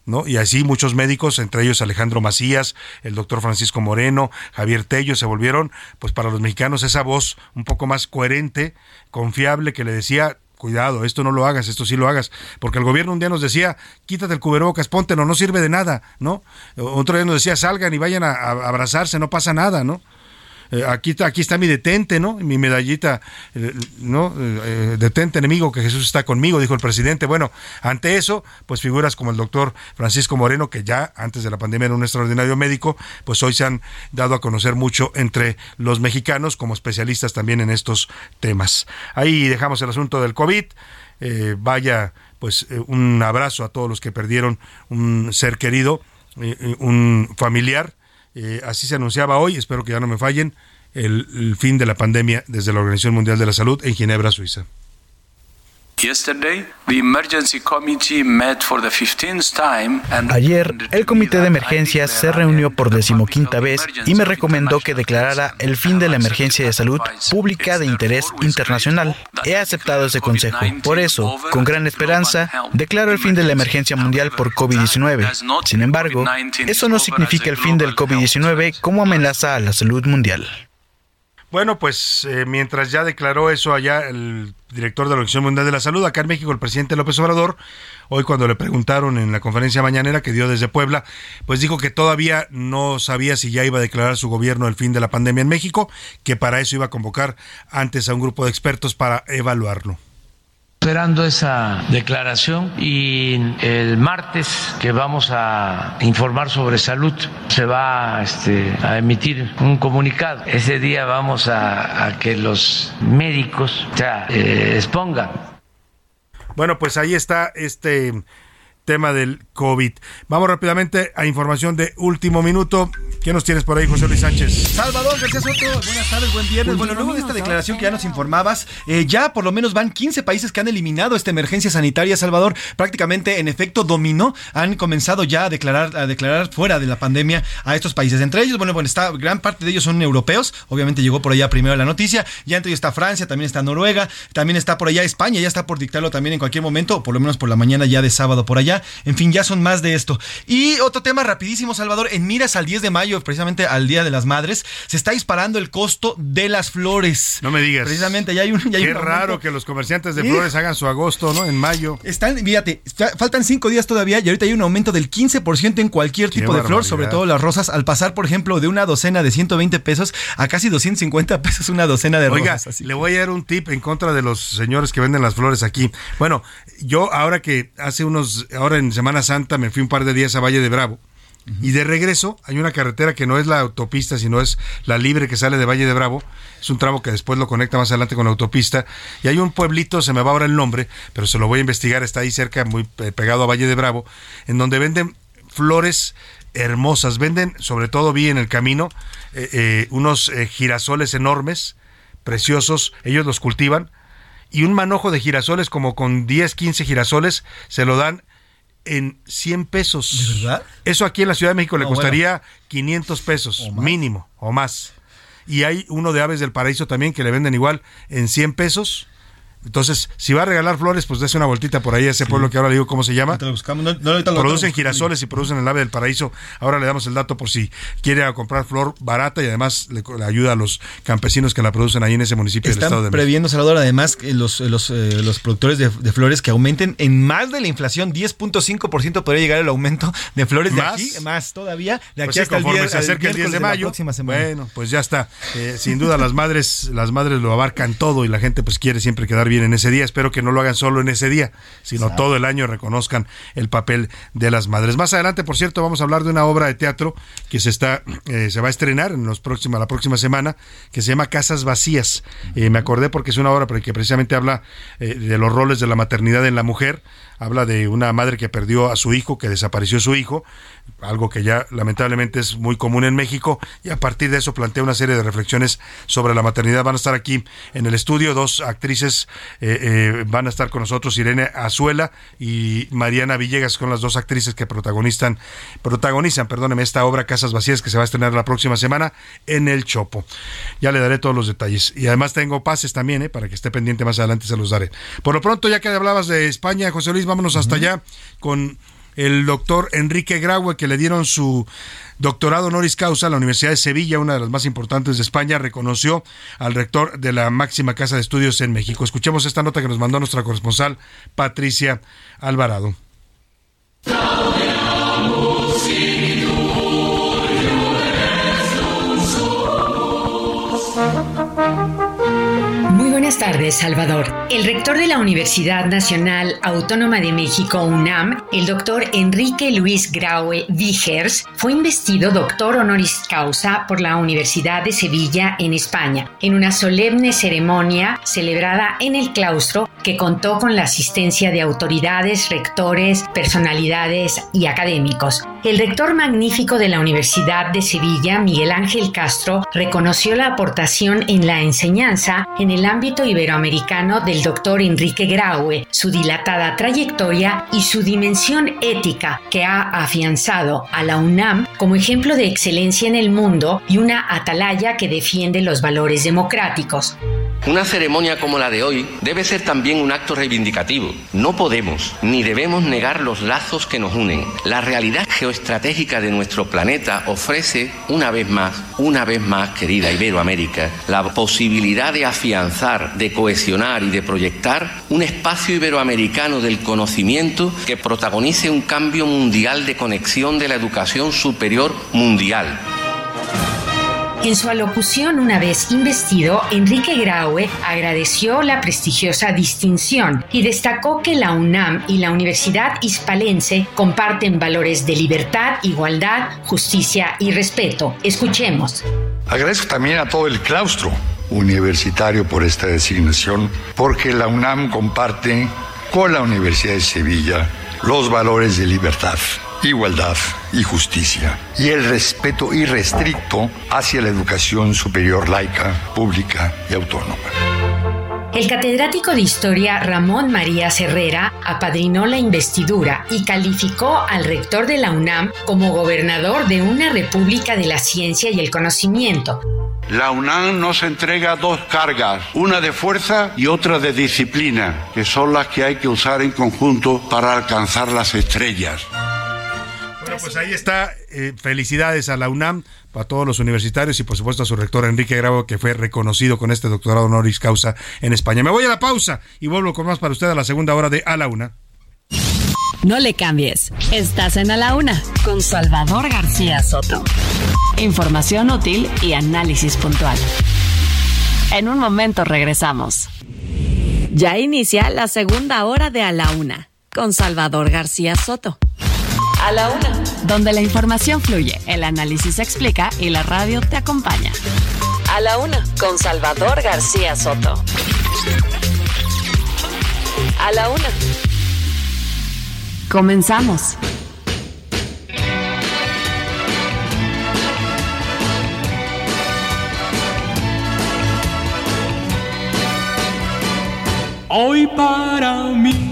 ¿No? Y así muchos médicos, entre ellos Alejandro Macías, el doctor Francisco Moreno, Javier Tello, se volvieron, pues para los mexicanos, esa voz un poco más coherente, confiable, que le decía, cuidado, esto no lo hagas, esto sí lo hagas, porque el gobierno un día nos decía, quítate el cubrebocas, póntelo, no sirve de nada, ¿no? Otro día nos decía, salgan y vayan a abrazarse, no pasa nada, ¿no? Eh, aquí, aquí está mi detente, ¿no? Mi medallita, eh, ¿no? Eh, detente enemigo, que Jesús está conmigo, dijo el presidente. Bueno, ante eso, pues figuras como el doctor Francisco Moreno, que ya antes de la pandemia era un extraordinario médico, pues hoy se han dado a conocer mucho entre los mexicanos como especialistas también en estos temas. Ahí dejamos el asunto del COVID. vaya, pues un abrazo a todos los que perdieron un ser querido, un familiar eh, así se anunciaba hoy, espero que ya no me fallen, el fin de la pandemia desde la Organización Mundial de la Salud en Ginebra, Suiza. Ayer, el comité de emergencias se reunió por decimoquinta vez y me recomendó que declarara el fin de la emergencia de salud pública de interés internacional. He aceptado ese consejo. Por eso, con gran esperanza, declaro el fin de la emergencia mundial por COVID-19. Sin embargo, eso no significa el fin del COVID-19 como amenaza a la salud mundial. Bueno, pues eh, mientras ya declaró eso allá el director de la Organización Mundial de la Salud, acá en México el presidente López Obrador, hoy cuando le preguntaron en la conferencia mañanera que dio desde Puebla, pues dijo que todavía no sabía si ya iba a declarar su gobierno el fin de la pandemia en México, que para eso iba a convocar antes a un grupo de expertos para evaluarlo esperando esa declaración y el martes que vamos a informar sobre salud se va este, a emitir un comunicado. Ese día vamos a, que los médicos ya eh, expongan. Bueno, pues ahí está este tema del COVID. Vamos rápidamente a información de último minuto. ¿Qué nos tienes por ahí, José Luis Sánchez? Salvador García Soto, buenas tardes, buen viernes. Bueno, luego de esta declaración que ya nos informabas, eh, ya por lo menos van 15 países que han eliminado esta emergencia sanitaria, Salvador. Prácticamente en efecto dominó, han comenzado ya a declarar, a declarar fuera de la pandemia a estos países. Entre ellos, bueno, bueno, está, gran parte de ellos son europeos. Obviamente llegó por allá primero la noticia. Ya entre ellos está Francia, también está Noruega, también está por allá España, ya está por dictarlo también en cualquier momento, o por lo menos por la mañana ya de sábado por allá. En fin, ya son más de esto. Y otro tema rapidísimo, Salvador, en miras al 10 de mayo precisamente al Día de las Madres, se está disparando el costo de las flores. No me digas. Precisamente, ya hay un. Qué raro que los comerciantes de flores hagan su agosto, ¿no? En mayo. Están, fíjate, faltan cinco días todavía y ahorita hay un aumento del 15% en cualquier tipo de flor, sobre todo las rosas, al pasar, por ejemplo, de una docena de 120 pesos a casi 250 pesos una docena de rosas. Oiga, le voy a dar un tip en contra de los señores que venden las flores aquí. Bueno, yo ahora que hace unos, ahora en Semana Santa me fui un par de días a Valle de Bravo y de regreso hay una carretera que no es la autopista, sino es la libre que sale de Valle de Bravo. Es un tramo que después lo conecta más adelante con la autopista. Y hay un pueblito, se me va ahora el nombre, pero se lo voy a investigar, está ahí cerca, muy pegado a Valle de Bravo, en donde venden flores hermosas. Venden, sobre todo vi en el camino, eh, eh, unos eh, girasoles enormes, preciosos. Ellos los cultivan. Y un manojo de girasoles, como con 10, 15 girasoles, se lo dan en 100 pesos. ¿De verdad? Eso aquí en la Ciudad de México le costaría 500 pesos, mínimo, o más. Y hay uno de Aves del Paraíso también que le venden igual en 100 pesos entonces, si va a regalar flores, pues dése una vueltita por ahí a ese pueblo que ahora le digo cómo se llama. producen girasoles y producen el ave del paraíso. Ahora le damos el dato por si quiere comprar flor barata y además le, ayuda a los campesinos que la producen ahí en ese municipio del Estado de México. previendo, Salvador, además los, los, eh, los productores de, flores que aumenten en más de la inflación, 10.5% podría llegar el aumento de flores de aquí, más todavía, de pues aquí hasta el día, se acerca el 10 de mayo. bueno, pues ya está. Eh, sin duda las madres, las madres lo abarcan todo y la gente pues quiere siempre quedar bien en ese día. Espero que no lo hagan solo en ese día, sino todo el año reconozcan el papel de las madres. Más adelante, por cierto, vamos a hablar de una obra de teatro que se está eh, se va a estrenar en los próxima, la próxima semana, que se llama Casas Vacías. Eh, me acordé porque es una obra que precisamente habla eh, de los roles de la maternidad en la mujer habla de una madre que perdió a su hijo, que desapareció su hijo, algo que ya lamentablemente es muy común en México, y a partir de eso plantea una serie de reflexiones sobre la maternidad. Van a estar aquí en el estudio dos actrices, eh, eh, van a estar con nosotros Irene Azuela y Mariana Villegas, con las dos actrices que protagonizan, protagonizan, perdóneme, esta obra Casas Vacías que se va a estrenar la próxima semana en El Chopo. Ya le daré todos los detalles. Y además tengo pases también, eh, para que esté pendiente más adelante se los daré. Por lo pronto, ya que hablabas de España, José Luis, vámonos hasta allá con el doctor Enrique Graue, que le dieron su doctorado honoris causa a la Universidad de Sevilla, una de las más importantes de España, reconoció al rector de la máxima casa de estudios en México. Escuchemos esta nota que nos mandó nuestra corresponsal Patricia Alvarado. Buenas tardes, Salvador. El rector de la Universidad Nacional Autónoma de México, UNAM, el doctor Enrique Luis Graue Vigers, fue investido doctor honoris causa por la Universidad de Sevilla en España, en una solemne ceremonia celebrada en el claustro que contó con la asistencia de autoridades, rectores, personalidades y académicos. El rector magnífico de la Universidad de Sevilla, Miguel Ángel Castro, reconoció la aportación en la enseñanza en el ámbito iberoamericano del doctor Enrique Graue, su dilatada trayectoria y su dimensión ética que ha afianzado a la UNAM como ejemplo de excelencia en el mundo y una atalaya que defiende los valores democráticos. Una ceremonia como la de hoy debe ser también un acto reivindicativo. No podemos ni debemos negar los lazos que nos unen. La realidad geoestratégica de nuestro planeta ofrece, una vez más, una vez más, querida Iberoamérica, la posibilidad de afianzar, de cohesionar y de proyectar un espacio iberoamericano del conocimiento que protagonice un cambio mundial de conexión de la educación superior mundial. En su alocución una vez investido, Enrique Graue agradeció la prestigiosa distinción y destacó que la UNAM y la Universidad Hispalense comparten valores de libertad, igualdad, justicia y respeto. Escuchemos. Agradezco también a todo el claustro universitario por esta designación, porque la UNAM comparte con la Universidad de Sevilla los valores de libertad, igualdad y justicia, y el respeto irrestricto hacia la educación superior laica, pública y autónoma. El catedrático de Historia Ramón María Herrera apadrinó la investidura y calificó al rector de la UNAM como gobernador de una república de la ciencia y el conocimiento, la UNAM nos entrega dos cargas, una de fuerza y otra de disciplina, que son las que hay que usar en conjunto para alcanzar las estrellas. Bueno, pues ahí está. Eh, felicidades a la UNAM, a todos los universitarios y por supuesto a su rector Enrique Gravo, que fue reconocido con este doctorado honoris causa en España. Me voy a la pausa y vuelvo con más para usted a la segunda hora de A la Una. No le cambies. Estás en A la Una con Salvador García Soto. Información útil y análisis puntual. En un momento regresamos. Ya inicia la segunda hora de A la Una con Salvador García Soto. A la Una. Donde la información fluye, el análisis se explica y la radio te acompaña. A la Una con Salvador García Soto. A la Una. Comenzamos. Hoy para mí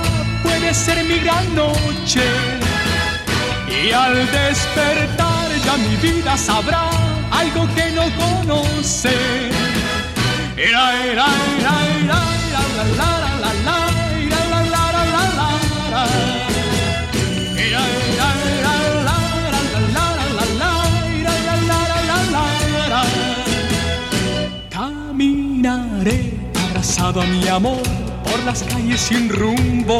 Ser mi gran noche. Y al despertar ya mi vida sabrá algo que no conoce. Era, era, era, era, la, la, la, la, la, la, la, la, la, la. Caminaré abrazado a mi amor por las calles sin rumbo.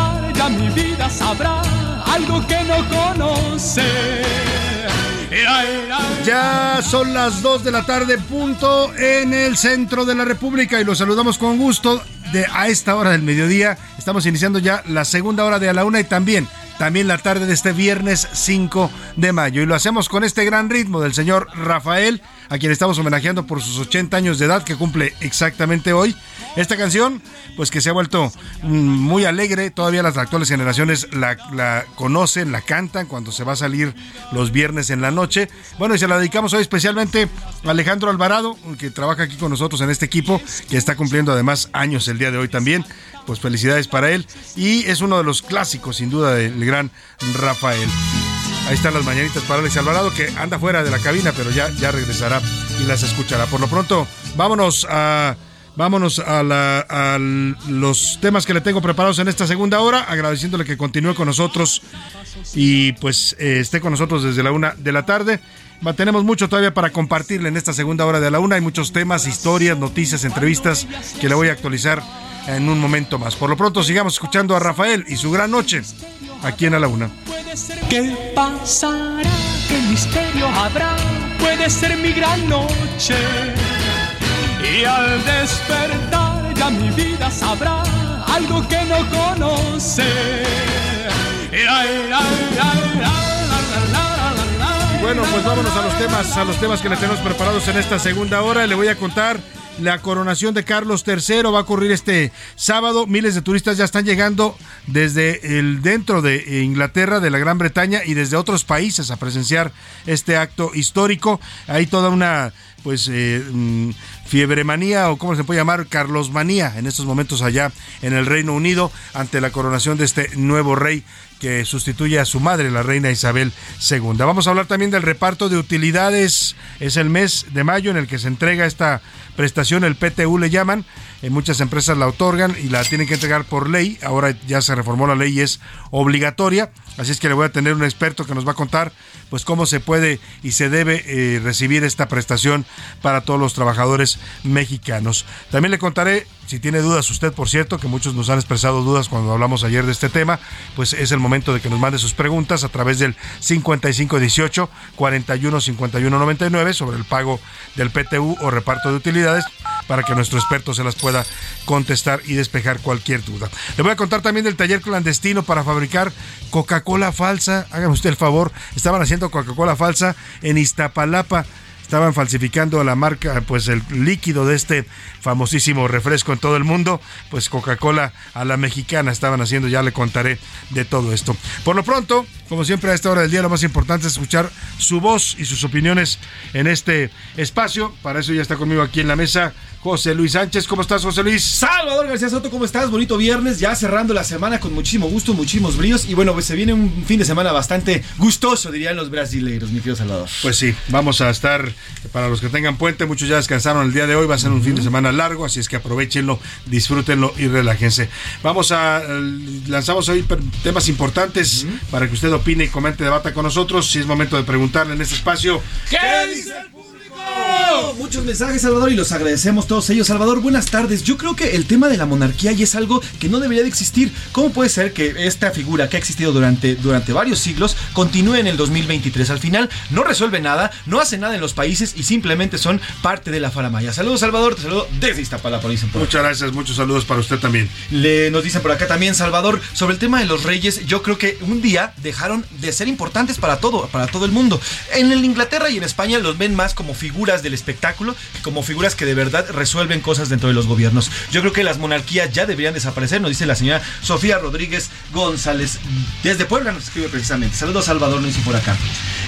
mi vida sabrá algo que no conoce. Ya son las 2 de la tarde, punto en el centro de la República y los saludamos con gusto de a esta hora del mediodía. Estamos iniciando ya la segunda hora de a la una y también, también la tarde de este viernes 5 de mayo. Y lo hacemos con este gran ritmo del señor Rafael, a quien estamos homenajeando por sus 80 años de edad, que cumple exactamente hoy. Esta canción, pues que se ha vuelto mm, muy alegre, todavía las actuales generaciones la, la conocen, la cantan cuando se va a salir los viernes en la noche. Bueno, y se la dedicamos hoy especialmente a Alejandro Alvarado, que trabaja aquí con nosotros en este equipo, que está cumpliendo además años el día de hoy también. Pues felicidades para él. Y es uno de los clásicos, sin duda, del gran Rafael. Ahí están las mañanitas para Alex Alvarado, que anda fuera de la cabina, pero ya, ya regresará y las escuchará. Por lo pronto, vámonos a. Vámonos a, la, a, los temas que le tengo preparados en esta segunda hora, agradeciéndole que continúe con nosotros y pues eh, esté con nosotros desde la una de la tarde. tenemos mucho todavía para compartirle en esta segunda hora de la una. Hay muchos temas, historias, noticias, entrevistas que le voy a actualizar en un momento más. Por lo pronto, sigamos escuchando a Rafael y su gran noche aquí en A la Una. ¿Qué pasará? ¿Qué misterio habrá? Puede ser mi gran noche. Y al despertar ya mi vida sabrá algo que no conoce. Bueno, pues vámonos a los temas, a los temas que le tenemos preparados en esta segunda hora. Le voy a contar la coronación de Carlos III va a ocurrir este sábado. Miles de turistas ya están llegando desde el dentro de Inglaterra, de la Gran Bretaña y desde otros países a presenciar este acto histórico. Hay toda una pues eh, mm, fiebre manía o como se puede llamar Carlos manía en estos momentos allá en el Reino Unido ante la coronación de este nuevo rey que sustituye a su madre, la reina Isabel II. Vamos a hablar también del reparto de utilidades. Es el mes de mayo en el que se entrega esta prestación, el PTU le llaman. En eh, muchas empresas la otorgan y la tienen que entregar por ley. Ahora ya se reformó la ley y es obligatoria. Así es que le voy a tener un experto que nos va a contar pues cómo se puede y se debe eh, recibir esta prestación para todos los trabajadores mexicanos. También le contaré, si tiene dudas usted, por cierto, que muchos nos han expresado dudas cuando hablamos ayer de este tema, pues es el momento de que nos mande sus preguntas a través del 5518 41 sobre el pago del PTU o reparto de utilidades para que nuestro experto se las pueda contestar y despejar cualquier duda. Le voy a contar también del taller clandestino para fabricar Coca-Cola falsa. Hágame usted el favor, estaban haciendo Coca-Cola falsa en Iztapalapa estaban falsificando la marca, pues el líquido de este famosísimo refresco en todo el mundo, pues Coca-Cola a la mexicana estaban haciendo, ya le contaré de todo esto. Por lo pronto, como siempre a esta hora del día, lo más importante es escuchar su voz y sus opiniones en este espacio. Para eso ya está conmigo aquí en la mesa José Luis Sánchez. ¿Cómo estás, José Luis? Salvador García Soto, ¿cómo estás? Bonito viernes, ya cerrando la semana con muchísimo gusto, muchísimos bríos. Y bueno, pues se viene un fin de semana bastante gustoso, dirían los brasileiros, mi querido Salvador. Pues sí, vamos a estar, para los que tengan puente, muchos ya descansaron el día de hoy, va a ser un fin de semana largo, así es que aprovechenlo, disfrútenlo y relájense. Vamos a, lanzamos hoy temas importantes para que usted opine y comente, debata con nosotros. Si es momento de preguntarle en este espacio, ¿qué dice el Muchos mensajes, Salvador, y los agradecemos todos ellos. Salvador, buenas tardes. Yo creo que el tema de la monarquía ya es algo que no debería de existir. ¿Cómo puede ser que esta figura que ha existido durante, durante varios siglos continúe en el 2023? Al final no resuelve nada, no hace nada en los países y simplemente son parte de la faramaya. Saludos, Salvador, te saludo desde Iztapalapa, dicen por Muchas gracias, muchos saludos para usted también. Le, nos dicen por acá también, Salvador, sobre el tema de los reyes, yo creo que un día dejaron de ser importantes para todo, para todo el mundo. En el Inglaterra y en España los ven más como figuras del espectáculo como figuras que de verdad resuelven cosas dentro de los gobiernos. Yo creo que las monarquías ya deberían desaparecer, nos dice la señora Sofía Rodríguez González. Desde Puebla nos escribe precisamente. Saludos Salvador, nos dice por acá.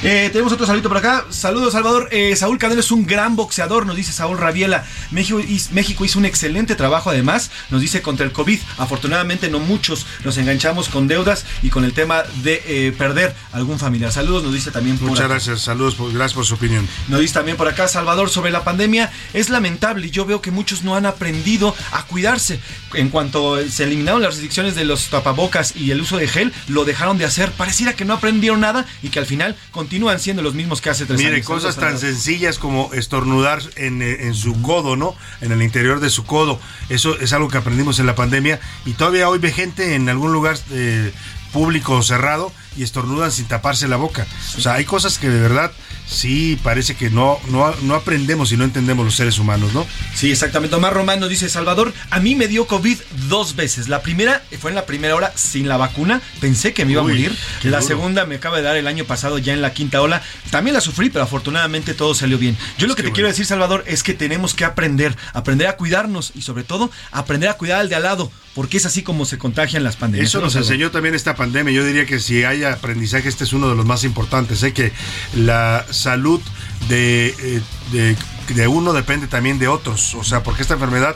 Eh, tenemos otro saludito por acá. Saludos Salvador. Eh, Saúl Canelo es un gran boxeador, nos dice Saúl Rabiela. México, México hizo un excelente trabajo además, nos dice contra el COVID. Afortunadamente no muchos nos enganchamos con deudas y con el tema de eh, perder algún familiar. Saludos, nos dice también por Muchas gracias, saludos, gracias por su opinión. Nos dice también por acá Salvador sobre la pandemia es lamentable y yo veo que muchos no han aprendido a cuidarse. En cuanto se eliminaron las restricciones de los tapabocas y el uso de gel, lo dejaron de hacer. Pareciera que no aprendieron nada y que al final continúan siendo los mismos que hace tres años. Mire, cosas tan sencillas como estornudar en, en, su codo, ¿no? En el interior de su codo. Eso es algo que aprendimos en la pandemia y todavía hoy ve gente en algún lugar eh, público cerrado y estornudan sin taparse la boca. O sea, hay cosas que de verdad sí parece que no, no, no aprendemos y no entendemos los seres humanos, ¿no? Sí, exactamente. Omar Román nos dice, Salvador, a mí me dio COVID dos veces. La primera fue en la primera hora sin la vacuna, pensé que me iba a morir. La segunda me acaba de dar el año pasado ya en la quinta ola. También la sufrí, pero afortunadamente todo salió bien. Yo lo que, te quiero decir, Salvador, es que tenemos que aprender, aprender a cuidarnos y sobre todo aprender a cuidar al de al lado, porque es así como se contagian las pandemias. Eso nos enseñó también esta pandemia. Yo diría que si hay aprendizaje, este es uno de los más importantes. Sé que la salud eh, de, de, uno depende también de otros. O sea, porque esta enfermedad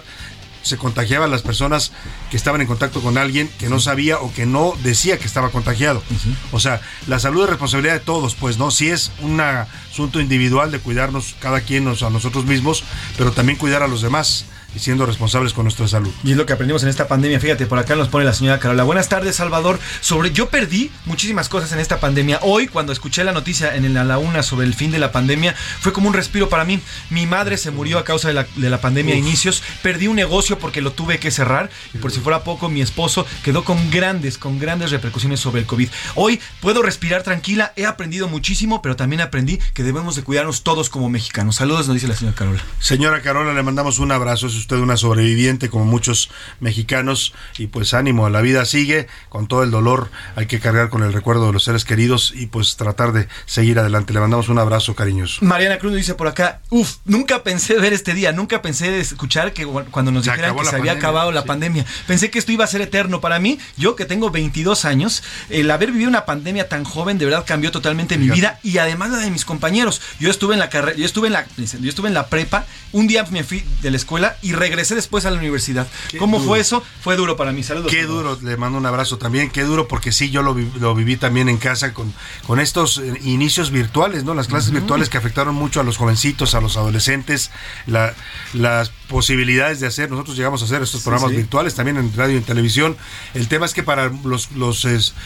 se contagiaba a las personas que estaban en contacto con alguien que no sabía o que no decía que estaba contagiado. O sea, la salud es responsabilidad de todos, pues, ¿no? Si es un asunto individual de cuidarnos cada quien a nosotros mismos, pero también cuidar a los demás y siendo responsables con nuestra salud. Y es lo que aprendimos en esta pandemia. Fíjate, por acá nos pone la señora Carola. Buenas tardes, Salvador. Sobre yo perdí muchísimas cosas en esta pandemia. Hoy, cuando escuché la noticia en la una sobre el fin de la pandemia, fue como un respiro para mí. Mi madre se murió a causa de la, de la pandemia a inicios. Perdí un negocio porque lo tuve que cerrar. Y por si fuera poco, mi esposo quedó con grandes, con grandes repercusiones sobre el COVID. Hoy puedo respirar tranquila. He aprendido muchísimo, pero también aprendí que debemos de cuidarnos todos como mexicanos. Saludos, nos dice la señora Carola. Señora Carola, le mandamos un abrazo. Es usted una sobreviviente como muchos mexicanos. Y pues ánimo, la vida sigue. Con todo el dolor hay que cargar con el recuerdo de los seres queridos y pues tratar de seguir adelante. Le mandamos un abrazo cariñoso. Mariana Cruz dice por acá, uff, nunca pensé ver este día, nunca pensé escuchar que cuando nos dijeran que se había acabado la pandemia. Pensé que esto iba a ser eterno. Para mí, yo que tengo 22 años, el haber vivido una pandemia tan joven de verdad cambió totalmente mi vida y además la de mis compañeros. Yo estuve en la carrera, yo estuve en la, yo estuve en la prepa, un día me fui de la escuela y regresé después a la universidad. ¿Cómo fue eso? Fue duro para mí. Saludos. Qué duro, le mando un abrazo también. Qué duro porque sí, yo lo, lo viví también en casa con, con estos eh, inicios virtuales, ¿no? Las clases virtuales que afectaron mucho a los jovencitos, a los adolescentes, la, las posibilidades de hacer. Nosotros llegamos a hacer estos programas virtuales también en radio y en televisión. El tema es que para los, los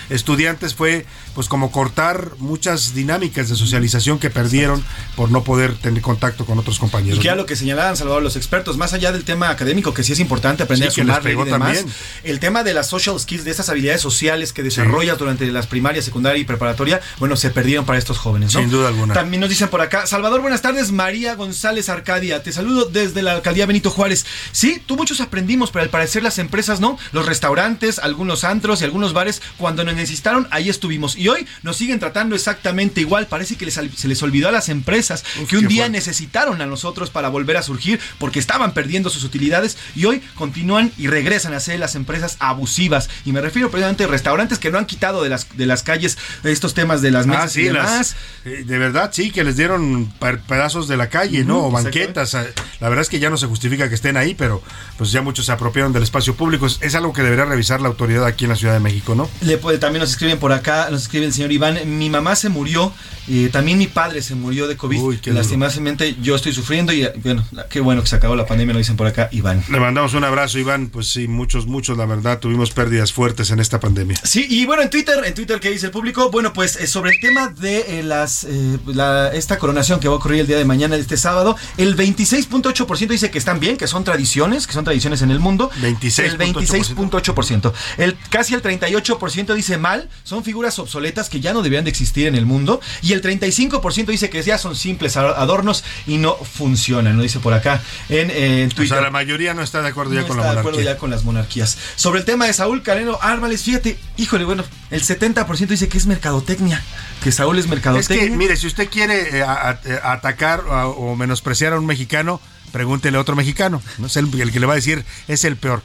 estudiantes fue pues como cortar muchas dinámicas de socialización que perdieron por no poder tener contacto con otros compañeros. Y que lo que señalaban, Salvador, los expertos, más allá del tema académico, que sí es importante aprender a sumar y demás, también. el tema de las social skills, de esas habilidades sociales que desarrollas durante las primarias, secundaria y preparatoria, bueno, se perdieron para estos jóvenes, ¿no? Sin duda alguna. También nos dicen por acá, Salvador, buenas tardes, María González Arcadia, te saludo desde la alcaldía Benito Juárez. Sí, tú muchos aprendimos, pero al parecer las empresas no, los restaurantes, algunos antros y algunos bares, cuando nos necesitaron, ahí estuvimos. Y hoy nos siguen tratando exactamente igual. Parece que les, se les olvidó a las empresas que un día necesitaron a nosotros para volver a surgir porque estaban perdiendo sus utilidades y hoy continúan y regresan a ser las empresas abusivas. Y me refiero precisamente a restaurantes que no han quitado de las, de las calles estos temas de las mesas ah, sí, y demás. Eh, de verdad, sí, que les dieron pedazos de la calle, ¿no? O banquetas. La verdad es que ya no se justifica que estén ahí, pero pues ya muchos se apropiaron del espacio público. Es, algo que debería revisar la autoridad aquí en la Ciudad de México, ¿no? Le también nos escriben por acá, nos escribe el señor Iván, mi mamá se murió, y también mi padre se murió de COVID. Uy, Lastimosamente yo estoy sufriendo y bueno, qué bueno que se acabó la pandemia, lo dicen por acá, Iván. Le mandamos un abrazo, Iván. Pues sí, muchos, muchos, la verdad, tuvimos pérdidas fuertes en esta pandemia. Sí, y bueno, en Twitter, en Twitter, ¿qué dice el público? Bueno, pues eh, sobre el tema de eh, las eh, esta coronación que va a ocurrir el día de mañana, este sábado, el 26.8% dice que están bien, que son tradiciones, que son tradiciones en el mundo. 26. El 26.8%. El, casi el 38% dice mal, son figuras obsoletas que ya no deberían de existir en el mundo. Y el 35% dice que ya son simples adornos y no funcionan, ¿no? Dice por acá en, Twitter. O sea, la mayoría no está de acuerdo ya con la monarquía. de acuerdo ya con las monarquías. Sobre el tema de Saúl Canelo Ármales, fíjate, híjole, bueno, el 70% dice que es mercadotecnia, que Saúl es mercadotecnia. Es que, mire, si usted quiere eh, atacar o menospreciar a un mexicano, pregúntele a otro mexicano, ¿no? Es el, que le va a decir es el peor.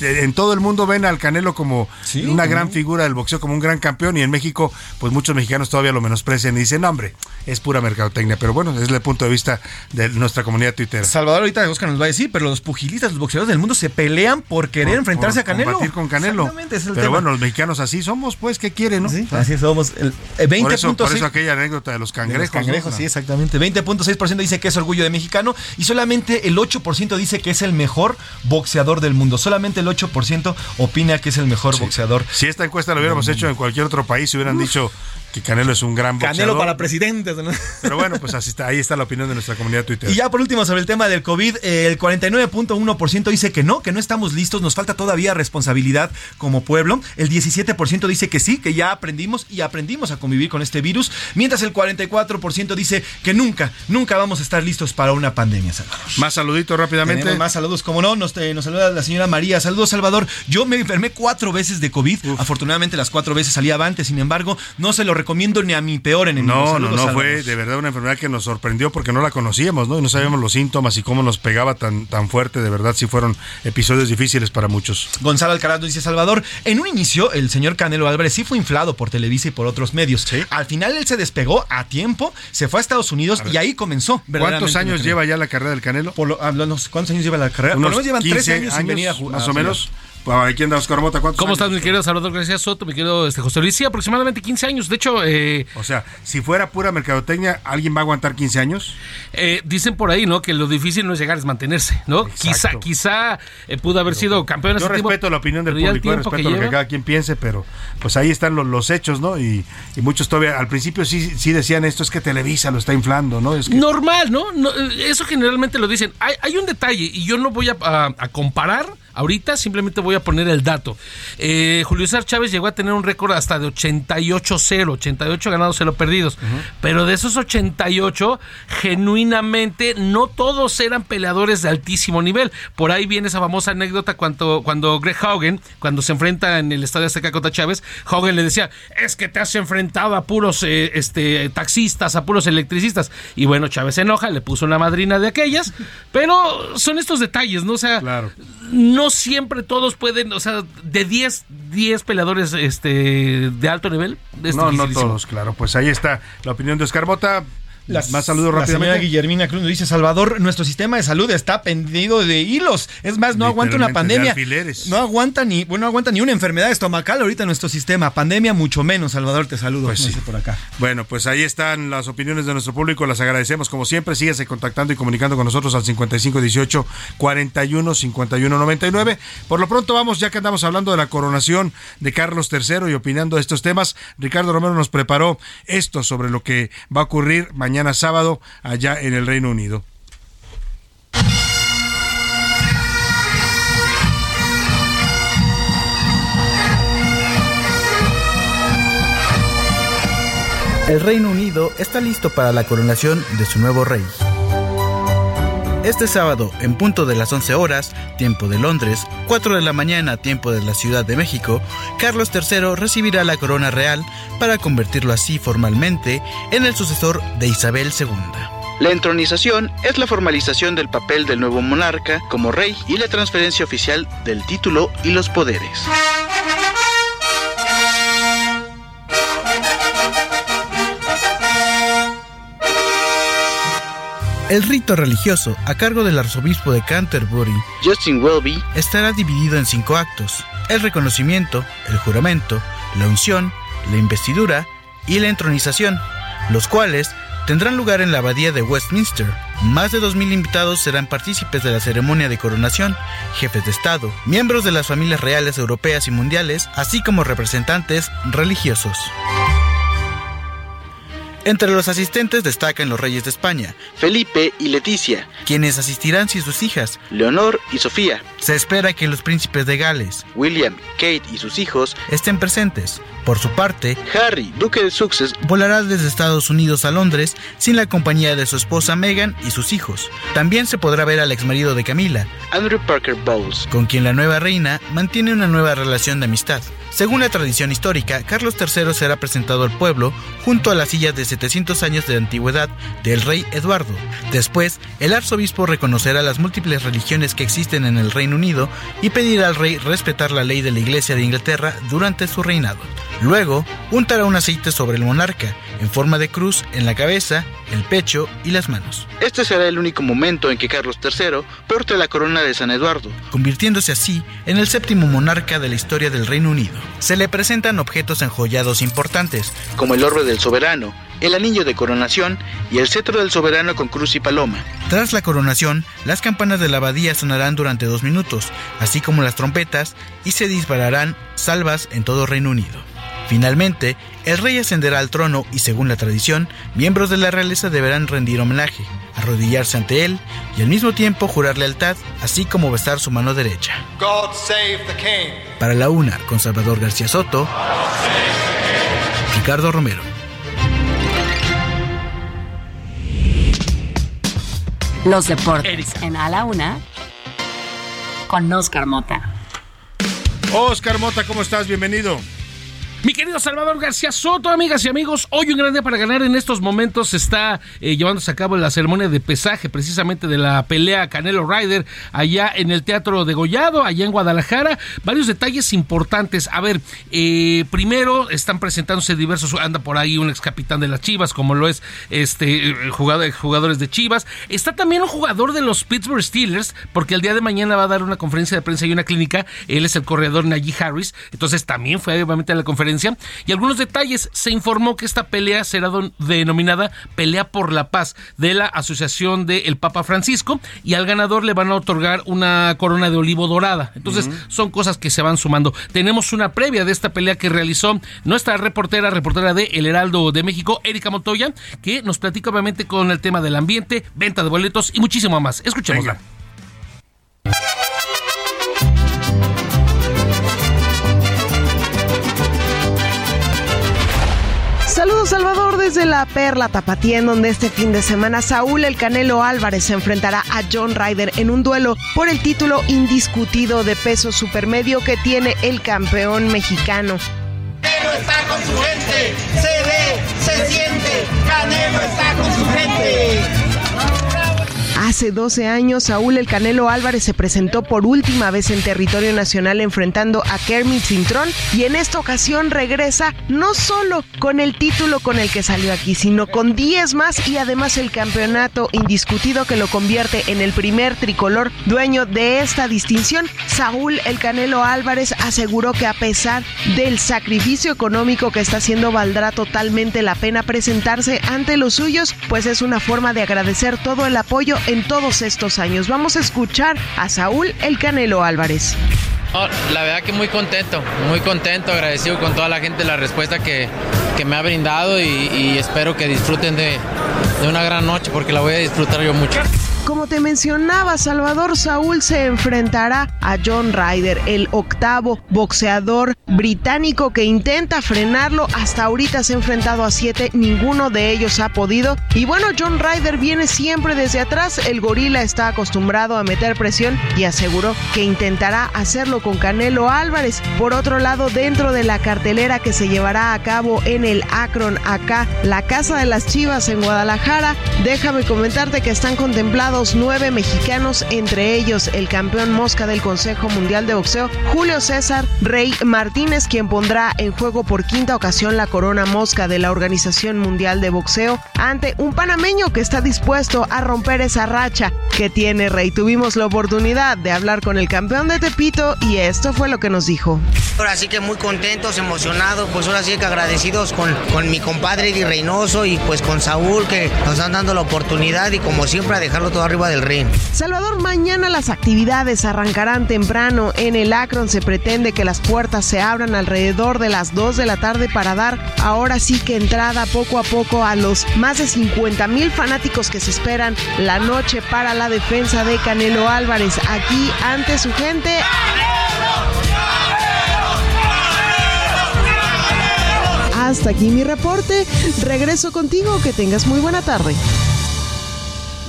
En todo el mundo ven al Canelo como una gran figura del boxeo, como un gran campeón, y en México, pues muchos mexicanos todavía lo menosprecian y dicen, no, hombre, es pura mercadotecnia. Pero bueno, es el punto de vista de nuestra comunidad Twitter. Salvador ahorita Oscar nos va a decir, pero los pugilistas, los boxeadores del mundo se pelean por querer enfrentarse a Canelo. Con Canelo. pero bueno, los mexicanos así somos, pues, ¿qué quieren, no? así somos. El, 20 por, eso, por eso aquella anécdota de los cangrejos. los cangrejos, sí, exactamente. 20.6% dice que es orgullo de mexicano y solamente el 8% dice que es el mejor boxeador del mundo. Solamente el 8% opina que es el mejor boxeador. Si esta encuesta lo hubiéramos hecho en cualquier otro país, hubieran dicho que Canelo es un gran boxeador. Canelo para presidente. Pero bueno, pues así está, ahí está la opinión de nuestra comunidad Twitter. Y ya por último, sobre el tema del COVID, el 49.1% dice que no, que no estamos listos, nos falta todavía responsabilidad como pueblo. El 17% dice que sí, que ya aprendimos y aprendimos a convivir con este virus, mientras el 44% dice que nunca, nunca vamos a estar listos para una pandemia, Salvador. Más saluditos rápidamente. más saludos, como no, nos, nos saluda la señora María. Saludos, Salvador. Yo me enfermé cuatro veces de COVID. Afortunadamente las cuatro veces salía avante, sin embargo, no se lo recomiendo ni a mi peor enemigo. No, no, no, fue de verdad una enfermedad que nos sorprendió porque no la conocíamos, ¿no? Y no sabíamos los síntomas y cómo nos pegaba tan, tan fuerte. De verdad, sí fueron episodios difíciles para muchos. Gonzalo Alcaraz dice Salvador, en un inicio el señor Canelo Álvarez sí fue inflado por Televisa y por otros medios. Al final él se despegó a tiempo, se fue a Estados Unidos y ahí comenzó. ¿Cuántos años lleva ya la carrera del Canelo? Por ¿Cuántos años lleva la carrera? Unos por lo menos llevan 13 años, sin venir a jugar. Más o menos. Aquí anda Oscar Mota. ¿Cuántos ¿Cómo años? estás, mi querido Salvador García Soto, mi querido este, José Luis? Sí, aproximadamente 15 años. De hecho, eh, O sea, si fuera pura mercadotecnia, ¿alguien va a aguantar 15 años? eh, dicen por ahí, ¿no? Que lo difícil no es llegar, es mantenerse, ¿no? Quizá, quizá eh, pudo haber sido campeón Yo tiempo, respeto la opinión del público, que respeto lo que lleva- cada quien piense, pero pues ahí están los, los hechos, ¿no? Y, y muchos todavía, al principio sí, sí decían esto, es que Televisa lo está inflando, ¿no? Es que Normal, ¿no? No, Eso generalmente lo dicen. Hay, hay un detalle y yo no voy a, a- a comparar ahorita, simplemente voy a poner el dato. Eh, Julio César Chávez llegó a tener un récord hasta de 88-0, 88 ganados, 0 perdidos. Pero de esos 88, genuinamente no todos eran peleadores de altísimo nivel. Por ahí viene esa famosa anécdota cuando, cuando Greg Haugen, cuando se enfrenta en el Estadio Azteca contra Chávez, Haugen le decía, es que te has enfrentado a puros eh, este, taxistas, a puros electricistas. Y bueno, Chávez se enoja, le puso una madrina de aquellas, pero son estos detalles, ¿no? O sea, no siempre todos pueden, o sea, de 10, 10 peleadores este, de alto nivel. es no, no todos, claro. Pues ahí está la opinión de Oscar Mota. Más saludos La señora rápidamente. Guillermina Cruz nos dice, Salvador, nuestro sistema de salud está pendido de hilos. Es más, no aguanta una pandemia. No aguanta ni, bueno, no aguanta ni una enfermedad estomacal ahorita nuestro sistema. Pandemia mucho menos, Salvador, te saludo. Pues sí. por acá. Bueno, pues ahí están las opiniones de nuestro público, las agradecemos como siempre. Síguese contactando y comunicando con nosotros al 5518 41 51 99. Por lo pronto vamos, ya que andamos hablando de la coronación de Carlos III y opinando de estos temas, Ricardo Romero nos preparó esto sobre lo que va a ocurrir mañana sábado allá en el Reino Unido. El Reino Unido está listo para la coronación de su nuevo rey. Este sábado, en punto de las 11 horas, tiempo de Londres, 4 de la mañana, tiempo de la Ciudad de México, Carlos III recibirá la corona real para convertirlo así formalmente en el sucesor de Isabel II. La entronización es la formalización del papel del nuevo monarca como rey y la transferencia oficial del título y los poderes. El rito religioso, a cargo del arzobispo de Canterbury, Justin Welby, estará dividido en cinco actos: el reconocimiento, el juramento, la unción, la investidura y la entronización, los cuales tendrán lugar en la abadía de Westminster. Más de 2.000 invitados serán partícipes de la ceremonia de coronación, jefes de Estado, miembros de las familias reales europeas y mundiales, así como representantes religiosos. Entre los asistentes destacan los reyes de España, Felipe y Leticia, quienes asistirán sin sus hijas, Leonor y Sofía. Se espera que los príncipes de Gales, William, Kate y sus hijos estén presentes. Por su parte, Harry, duque de Sussex, volará desde Estados Unidos a Londres sin la compañía de su esposa Meghan y sus hijos. También se podrá ver al exmarido de Camila, Andrew Parker Bowles, con quien la nueva reina mantiene una nueva relación de amistad. Según la tradición histórica, Carlos III será presentado al pueblo junto a las sillas de 700 años de antigüedad del rey Eduardo. Después, el arzobispo reconocerá las múltiples religiones que existen en el Reino Unido y pedirá al rey respetar la ley de la Iglesia de Inglaterra durante su reinado. Luego, untará un aceite sobre el monarca, en forma de cruz en la cabeza, el pecho y las manos. Este será el único momento en que Carlos III porte la corona de San Eduardo, convirtiéndose así en el séptimo monarca de la historia del Reino Unido. Se le presentan objetos enjollados importantes, como el orbe del soberano, el anillo de coronación y el cetro del soberano con cruz y paloma. Tras la coronación, las campanas de la abadía sonarán durante dos minutos, así como las trompetas, y se dispararán salvas en todo Reino Unido. Finalmente, el rey ascenderá al trono y según la tradición, miembros de la realeza deberán rendir homenaje, arrodillarse ante él y al mismo tiempo jurar lealtad, así como besar su mano derecha. God save the king. Para la una, con Salvador García Soto, Ricardo Romero. Los deportes en A la Una con Oscar Mota. Oscar Mota, ¿cómo estás? Bienvenido. Mi querido Salvador García Soto, amigas y amigos, hoy un gran día para ganar. En estos momentos está eh, llevándose a cabo la ceremonia de pesaje precisamente de la pelea Canelo Ryder allá en el Teatro de Gollado, allá en Guadalajara. Varios detalles importantes. A ver, eh, primero están presentándose diversos, anda por ahí un ex capitán de las Chivas, como lo es este jugador, jugadores de Chivas. Está también un jugador de los Pittsburgh Steelers, porque el día de mañana va a dar una conferencia de prensa y una clínica. Él es el corredor Najee Harris, entonces también fue obviamente a la conferencia y algunos detalles. Se informó que esta pelea será denominada Pelea por la Paz de la Asociación del Papa Francisco y al ganador le van a otorgar una corona de olivo dorada. Entonces son cosas que se van sumando. Tenemos una previa de esta pelea que realizó nuestra reportera, reportera de El Heraldo de México, Erika Montoya, que nos platica obviamente con el tema del ambiente, venta de boletos y muchísimo más. Escuchémosla. Salvador desde la Perla Tapatía, en donde este fin de semana Saúl El Canelo Álvarez se enfrentará a John Ryder en un duelo por el título indiscutido de peso supermedio que tiene el campeón mexicano. Canelo está con su gente, se ve, se siente, Canelo está con su gente. Hace 12 años, Saúl El Canelo Álvarez se presentó por última vez en territorio nacional enfrentando a Kermit Cintrón y en esta ocasión regresa no solo con el título con el que salió aquí, sino con 10 más y además el campeonato indiscutido que lo convierte en el primer tricolor dueño de esta distinción. Saúl El Canelo Álvarez aseguró que a pesar del sacrificio económico que está haciendo, valdrá totalmente la pena presentarse ante los suyos, pues es una forma de agradecer todo el apoyo en todos estos años. Vamos a escuchar a Saúl El Canelo Álvarez. la verdad que muy contento, muy contento, agradecido con toda la gente la respuesta que, que me ha brindado y, espero que disfruten de, de una gran noche porque la voy a disfrutar yo mucho. Como te mencionaba, Salvador Saúl se enfrentará a John Ryder, el octavo boxeador británico que intenta frenarlo. Hasta ahorita se ha enfrentado a siete, ninguno de ellos ha podido. Y bueno, John Ryder viene siempre desde atrás. El gorila está acostumbrado a meter presión y aseguró que intentará hacerlo con Canelo Álvarez. Por otro lado, dentro de la cartelera que se llevará a cabo en el Akron, acá, la Casa de las Chivas en Guadalajara, déjame comentarte que están contemplados nueve mexicanos, entre ellos el campeón mosca del Consejo Mundial de Boxeo, Julio César Rey Martínez, quien pondrá en juego por quinta ocasión la corona mosca de la Organización Mundial de Boxeo ante un panameño que está dispuesto a romper esa racha que tiene Rey. Tuvimos la oportunidad de hablar con el campeón de Tepito y esto fue lo que nos dijo. Ahora sí que muy contentos, emocionados, pues ahora sí que agradecidos con, con mi compadre Eddie Reynoso y pues con Saúl que nos están dando la oportunidad y como siempre a dejarlo todo arriba del ring. Salvador, mañana las actividades arrancarán temprano. En el Akron se pretende que las puertas se abran alrededor de las 2 de la tarde para dar ahora sí que entrada poco a poco a los más de 50 mil fanáticos que se esperan la noche para la defensa de Canelo Álvarez aquí ante su gente. Hasta aquí mi reporte. Regreso contigo. Que tengas muy buena tarde.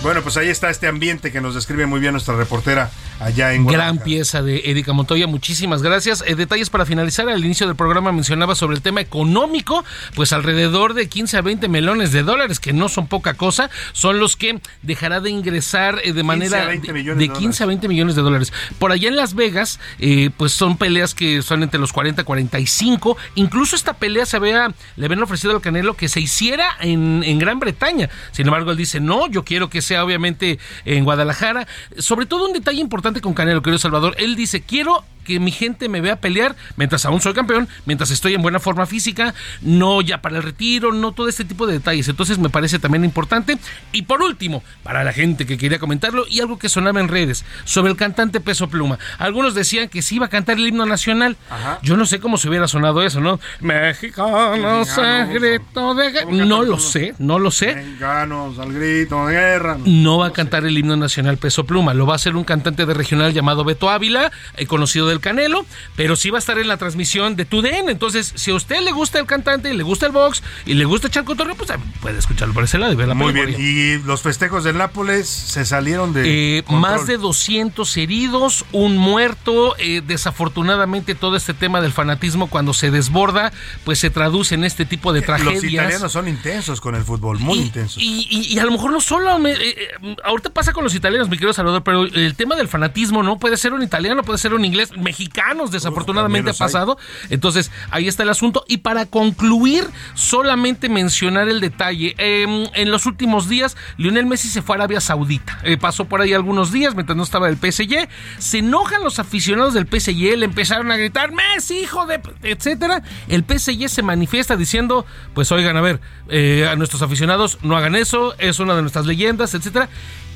Bueno, pues ahí está este ambiente que nos describe muy bien nuestra reportera allá en Gran pieza de Erika Montoya, muchísimas gracias. Eh, detalles para finalizar, al inicio del programa mencionaba sobre el tema económico, pues alrededor de 15 a 20 melones de dólares, que no son poca cosa, son los que dejará de ingresar eh, de manera de, 15 a 20 millones de dólares. Por allá en Las Vegas, eh, pues son peleas que son entre los 40 y 45, incluso esta pelea se había, le habían ofrecido al Canelo que se hiciera en, en Gran Bretaña, sin embargo él dice, no, yo quiero que sea obviamente en Guadalajara, sobre todo un detalle importante con Canelo, querido Salvador. Él dice, quiero que mi gente me vea pelear mientras aún soy campeón, mientras estoy en buena forma física, no ya para el retiro, no todo este tipo de detalles. Entonces me parece también importante. Y por último, para la gente que quería comentarlo y algo que sonaba en redes sobre el cantante Peso Pluma. Algunos decían que sí iba a cantar el himno nacional. Yo no sé cómo se hubiera sonado eso, ¿no? Mexicano, al grito de guerra. No lo sé, no lo sé. Mexicanos al grito de guerra. No va a cantar el himno nacional Peso Pluma, lo va a hacer un cantante de regional llamado Beto Ávila, eh, conocido del del Canelo, pero sí va a estar en la transmisión de TUDN. Entonces, si a usted le gusta el cantante, le gusta el box y le gusta echar cotorreo, pues ah, puede escucharlo por ese lado y ver la Muy película. bien. Y los festejos del Nápoles se salieron de. Eh, más de 200 heridos, un muerto. eh, desafortunadamente, todo este tema del fanatismo, cuando se desborda, pues se traduce en este tipo de tragedias. Los italianos son intensos con el fútbol, muy intensos. Y, y- y a lo mejor no solo, me- eh, ahorita pasa con los italianos, mi querido Salvador, pero el tema del fanatismo, ¿no? Puede ser un italiano, puede ser un inglés, mexicanos desafortunadamente ha hay. pasado. Entonces, ahí está el asunto. Y para concluir, solamente mencionar el detalle. Eh, en los últimos días, Lionel Messi se fue a Arabia Saudita. Eh, pasó por ahí algunos días mientras no estaba el PSG. Se enojan los aficionados del PSG, le empezaron a gritar, Messi, hijo de... etcétera. El PSG se manifiesta diciendo, pues oigan, a ver, eh, a nuestros aficionados no hagan eso, es una de nuestras leyendas, etcétera.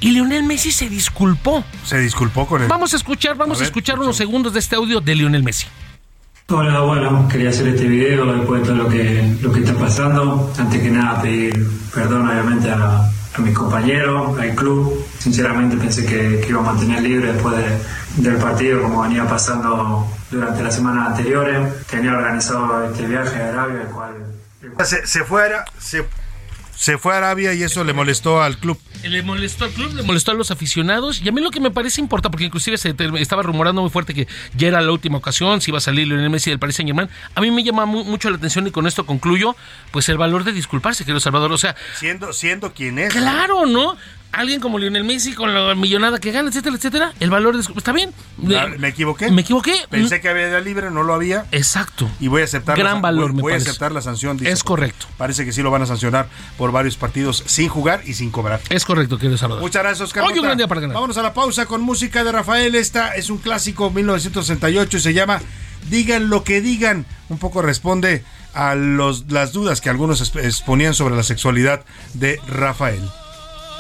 Y Lionel Messi se disculpó. Se disculpó con él. Vamos a escuchar, vamos a, A ver, escuchar unos segundos de este audio de Lionel Messi. Hola, bueno, quería hacer este video después de todo lo que, lo que está pasando. Antes que nada, pedir perdón obviamente a, a mis compañeros, al club. Sinceramente pensé que, que iba a mantener libre después de- del partido, como venía pasando durante las semanas anteriores. Tenía organizado este viaje a Arabia, el cual Se, se fue a, se, se fue a Arabia y eso le molestó al club. Le molestó al club, le molestó a los aficionados. Y a mí lo que me parece importante, porque inclusive se estaba rumorando muy fuerte que ya era la última ocasión, si iba a salir Lionel Messi del Paris Saint Germain. A mí me llama mu- mucho la atención y con esto concluyo, pues el valor de disculparse, querido Salvador. O sea, Siendo, siendo quien es. claro, ¿no? Alguien como Lionel Messi con la millonada que gana, etcétera, etcétera. El valor de. Está bien. Ah, Me equivoqué. Me equivoqué. Pensé que había libre, no lo había. Exacto. Y voy a aceptar. Gran la, valor, voy, me voy a aceptar la sanción. dice. Es correcto. Parece que sí lo van a sancionar por varios partidos sin jugar y sin cobrar. Es correcto, querido Salvador. Muchas gracias, Oscar. Hoy un gran día para ganar. Vámonos a la pausa con música de Rafael. Esta es un clásico 1968 y se llama Digan lo que digan. Un poco responde a los, las dudas que algunos exp- exponían sobre la sexualidad de Rafael.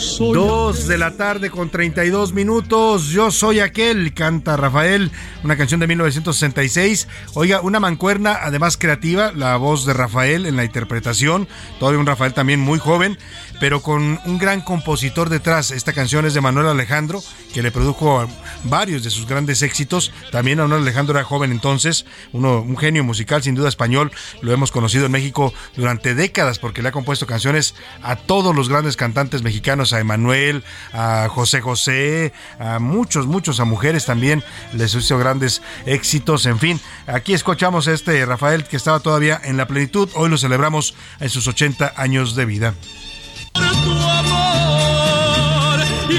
Dos de la tarde con 32 minutos. Yo soy aquel, canta Rafael, una canción de 1966. Oiga, una mancuerna, además creativa, la voz de Rafael en la interpretación. Todavía un Rafael también muy joven, pero con un gran compositor detrás. Esta canción es de Manuel Alejandro, que le produjo varios de sus grandes éxitos. También Manuel Alejandro era joven entonces, uno, un genio musical, sin duda español. Lo hemos conocido en México durante décadas porque le ha compuesto canciones a todos los grandes cantantes mexicanos, a Emanuel, a José José, a muchos, muchos, a mujeres también les hizo grandes éxitos. En fin, aquí escuchamos a este Rafael que estaba todavía en la plenitud. Hoy lo celebramos en sus 80 años de vida. tu amor y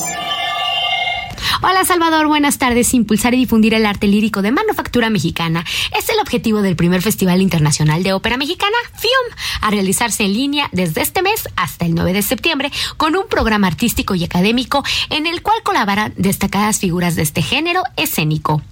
Hola Salvador, buenas tardes. Impulsar y difundir el arte lírico de manufactura mexicana es el objetivo del primer Festival Internacional de Ópera Mexicana, FIOM, a realizarse en línea desde este mes hasta el 9 de septiembre con un programa artístico y académico en el cual colaboran destacadas figuras de este género escénico.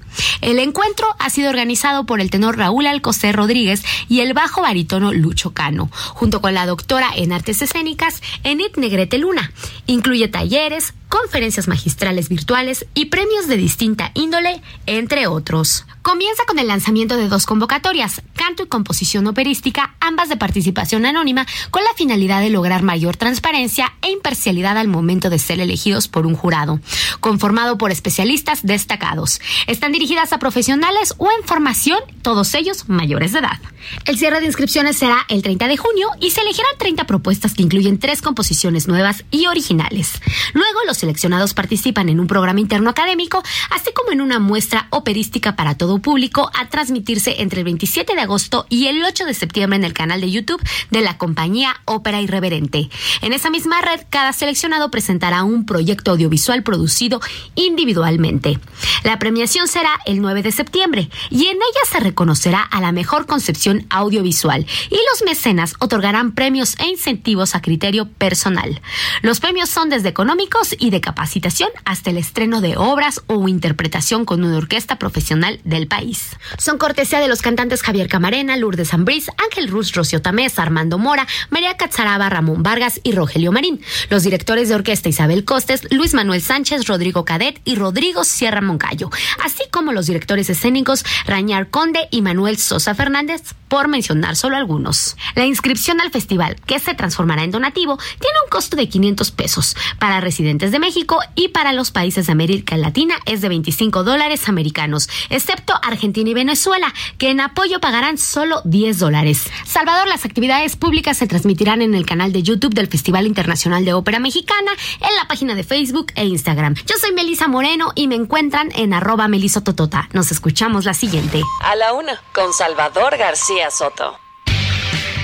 El encuentro ha sido organizado por el tenor Raúl Alcocer Rodríguez y el bajo barítono Lucho Cano, junto con la doctora en artes escénicas Enid Negrete Luna. Incluye talleres, conferencias magistrales virtuales y premios de distinta índole, entre otros. Comienza con el lanzamiento de dos convocatorias, canto y composición operística, ambas de participación anónima, con la finalidad de lograr mayor transparencia e imparcialidad al momento de ser elegidos por un jurado, conformado por especialistas destacados. Están dirigidas a profesionales o en formación, todos ellos mayores de edad. El cierre de inscripciones será el 30 de junio y se elegirán 30 propuestas que incluyen tres composiciones nuevas y originales. Luego, los seleccionados participan en un programa interno académico, así como en una muestra operística para todo público a transmitirse entre el 27 de agosto y el 8 de septiembre en el canal de YouTube de la compañía Ópera Irreverente. En esa misma red, cada seleccionado presentará un proyecto audiovisual producido individualmente. La premiación será el 9 de septiembre y en ella se reconocerá a la mejor concepción audiovisual y los mecenas otorgarán premios e incentivos a criterio personal. Los premios son desde económicos y de capacitación hasta el estreno de obras o interpretación con una orquesta profesional del país. Son cortesía de los cantantes Javier Camarena, Lourdes Ambrís, Ángel Ruz, Rocio Tamés, Armando Mora, María Catzaraba, Ramón Vargas y Rogelio Marín. Los directores de orquesta Isabel Costes, Luis Manuel Sánchez, Rodrigo Cadet y Rodrigo Sierra Moncayo, así como los directores escénicos Rañar Conde y Manuel Sosa Fernández, por mencionar solo algunos. La inscripción al festival, que se transformará en donativo, tiene un costo de 500 pesos para residentes de México y para los países de América Latina es de 25 dólares americanos, excepto Argentina y Venezuela, que en apoyo pagarán solo 10 dólares. Salvador, las actividades públicas se transmitirán en el canal de YouTube del Festival Internacional de Ópera Mexicana, en la página de Facebook e Instagram. Yo soy Melisa Moreno y me encuentran en arroba melisototota. Nos escuchamos la siguiente. A la una, con Salvador García Soto.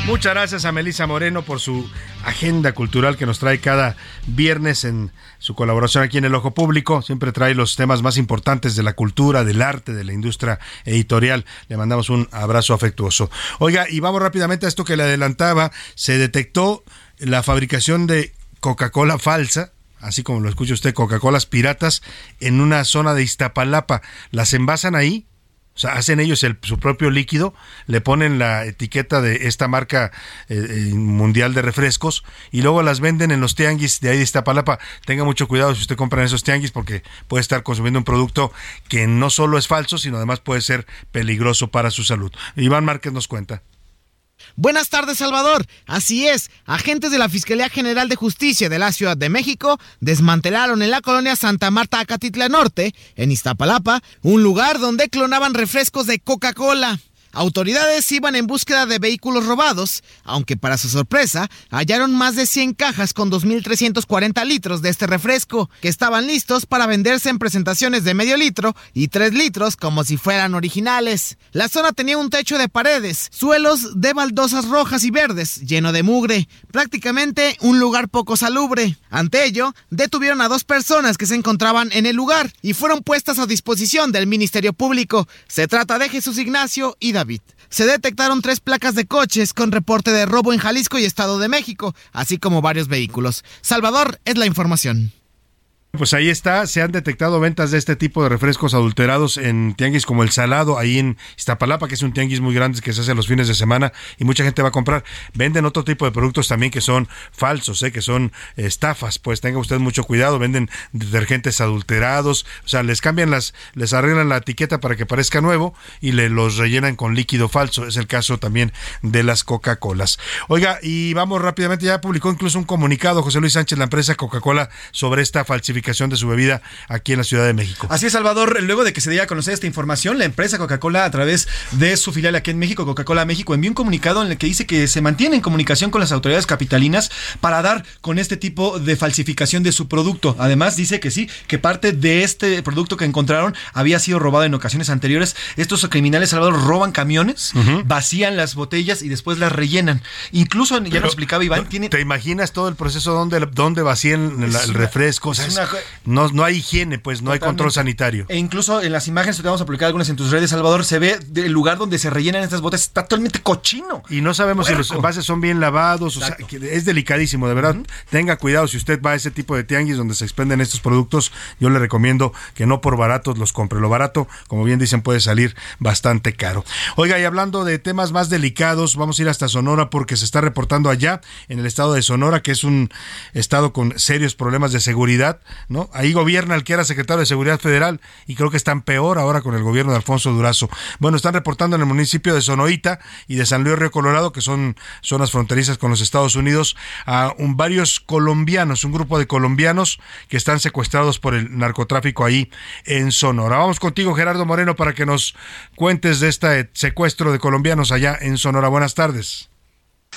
Muchas gracias a Melisa Moreno por su agenda cultural que nos trae cada viernes en su colaboración aquí en el Ojo Público. Siempre trae los temas más importantes de la cultura, del arte, de la industria editorial. Le mandamos un abrazo afectuoso. Oiga, y vamos rápidamente a esto que le adelantaba. Se detectó la fabricación de Coca-Cola falsa así como lo escucha usted, Coca-Colas piratas en una zona de Iztapalapa. Las envasan ahí, o sea, hacen ellos el, su propio líquido, le ponen la etiqueta de esta marca eh, mundial de refrescos y luego las venden en los tianguis de ahí de Iztapalapa. Tenga mucho cuidado si usted compra en esos tianguis porque puede estar consumiendo un producto que no solo es falso, sino además puede ser peligroso para su salud. Iván Márquez nos cuenta. Buenas tardes, Salvador. Así es, agentes de la Fiscalía General de Justicia de la Ciudad de México desmantelaron en la colonia Santa Marta, Acatitla Norte, en Iztapalapa, un lugar donde clonaban refrescos de Coca-Cola. Autoridades iban en búsqueda de vehículos robados, aunque para su sorpresa hallaron más de 100 cajas con 2.340 litros de este refresco, que estaban listos para venderse en presentaciones de medio litro y 3 litros como si fueran originales. La zona tenía un techo de paredes, suelos de baldosas rojas y verdes, lleno de mugre, prácticamente un lugar poco salubre. Ante ello, detuvieron a dos personas que se encontraban en el lugar y fueron puestas a disposición del Ministerio Público. Se trata de Jesús Ignacio y David. Se detectaron tres placas de coches con reporte de robo en Jalisco y Estado de México, así como varios vehículos. Salvador es la información. Pues ahí está, se han detectado ventas de este tipo de refrescos adulterados en tianguis como el Salado, ahí en Iztapalapa, que es un tianguis muy grande que se hace los fines de semana y mucha gente va a comprar. Venden otro tipo de productos también que son falsos, ¿eh? que son estafas, pues tenga usted mucho cuidado, venden detergentes adulterados, o sea, les cambian las, les arreglan la etiqueta para que parezca nuevo y le los rellenan con líquido falso. Es el caso también de las Coca-Colas. Oiga, y vamos rápidamente, ya publicó incluso un comunicado José Luis Sánchez, la empresa Coca-Cola, sobre esta falsificación de su bebida aquí en la Ciudad de México. Así es, Salvador. Luego de que se diera a conocer esta información, la empresa Coca-Cola, a través de su filial aquí en México, Coca-Cola México, envió un comunicado en el que dice que se mantiene en comunicación con las autoridades capitalinas para dar con este tipo de falsificación de su producto. Además, dice que sí, que parte de este producto que encontraron había sido robado en ocasiones anteriores. Estos criminales, Salvador, roban camiones, vacían las botellas y después las rellenan. Incluso, ya lo explicaba Iván, tiene... ¿Te imaginas todo el proceso donde, donde vacían el, el refresco? O sea, es, no, no hay higiene, pues no hay control sanitario. E incluso en las imágenes que te vamos a publicar algunas en tus redes, Salvador, se ve el lugar donde se rellenan estas botas, está totalmente cochino. Y no sabemos si los envases son bien lavados, o sea, es delicadísimo, de verdad. Tenga cuidado si usted va a ese tipo de tianguis donde se expenden estos productos, yo le recomiendo que no por baratos los compre. Lo barato, como bien dicen, puede salir bastante caro. Oiga, y hablando de temas más delicados, vamos a ir hasta Sonora porque se está reportando allá en el estado de Sonora, que es un estado con serios problemas de seguridad, ¿no? Ahí gobierna el que era secretario de Seguridad Federal y creo que están peor ahora con el gobierno de Alfonso Durazo. Bueno, están reportando en el municipio de Sonoita y de San Luis Río Colorado, que son zonas fronterizas con los Estados Unidos, a un, varios colombianos, un grupo de colombianos que están secuestrados por el narcotráfico ahí en Sonora. Vamos contigo, Gerardo Moreno, para que nos cuentes de este secuestro de colombianos allá en Sonora. Buenas tardes.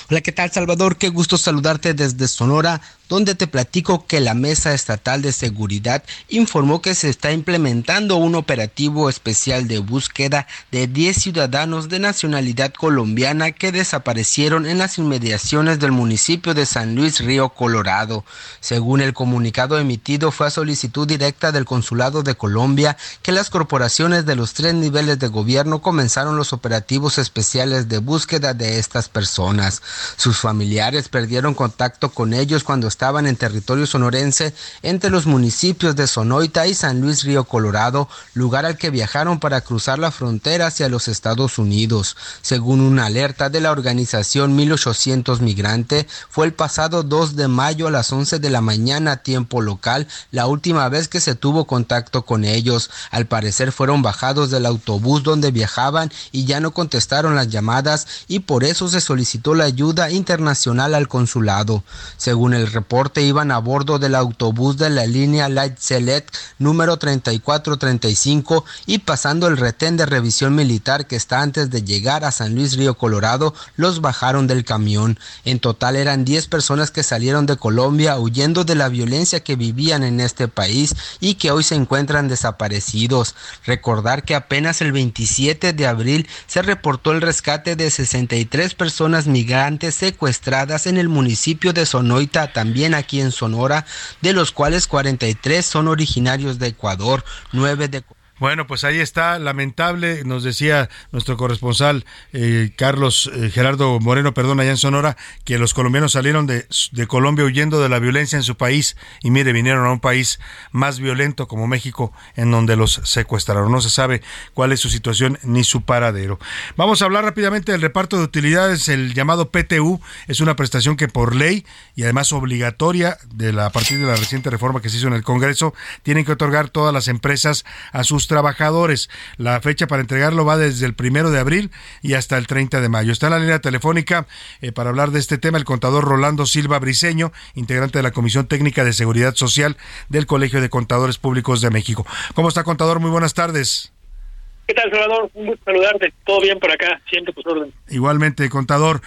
Hola, ¿qué tal Salvador? Qué gusto saludarte desde Sonora, donde te platico que la Mesa Estatal de Seguridad informó que se está implementando un operativo especial de búsqueda de 10 ciudadanos de nacionalidad colombiana que desaparecieron en las inmediaciones del municipio de San Luis Río Colorado. Según el comunicado emitido, fue a solicitud directa del Consulado de Colombia que las corporaciones de los tres niveles de gobierno comenzaron los operativos especiales de búsqueda de estas personas. Sus familiares perdieron contacto con ellos cuando estaban en territorio sonorense entre los municipios de Sonoita y San Luis Río Colorado, lugar al que viajaron para cruzar la frontera hacia los Estados Unidos. Según una alerta de la organización 1800 Migrante, fue el pasado 2 de mayo a las 11 de la mañana tiempo local la última vez que se tuvo contacto con ellos. Al parecer fueron bajados del autobús donde viajaban y ya no contestaron las llamadas y por eso se solicitó la ayuda internacional al consulado. Según el iban a bordo del autobús de la línea Light Select número 3435 y pasando el retén de revisión militar que está antes de llegar a San Luis Río Colorado, los bajaron del camión. En total eran 10 personas que salieron de Colombia huyendo de la violencia que vivían en este país y que hoy se encuentran desaparecidos. Recordar que apenas el 27 de abril se reportó el rescate de 63 personas migrantes secuestradas en el municipio de Sonoita, también aquí en Sonora, de los cuales 43 son originarios de Ecuador, 9 de bueno, pues ahí está, lamentable, nos decía nuestro corresponsal eh, Carlos eh, Gerardo Moreno, perdón, allá en Sonora, que los colombianos salieron de, de, Colombia huyendo de la violencia en su país y mire, vinieron a un país más violento como México, en donde los secuestraron. No se sabe cuál es su situación ni su paradero. Vamos a hablar rápidamente del reparto de utilidades, el llamado PTU, es una prestación que por ley y además obligatoria de la, a partir de la reciente reforma que se hizo en el Congreso, tienen que otorgar todas las empresas a sus trabajadores. La fecha para entregarlo va desde el primero de abril y hasta el 30 de mayo. Está en la línea telefónica eh, para hablar de este tema el contador Rolando Silva Briceño, integrante de la Comisión Técnica de Seguridad Social del Colegio de Contadores Públicos de México. ¿Cómo está, contador? Muy buenas tardes. ¿Qué tal, Salvador? Un gusto saludarte. Todo bien por acá, siempre tus órdenes. Igualmente, contador,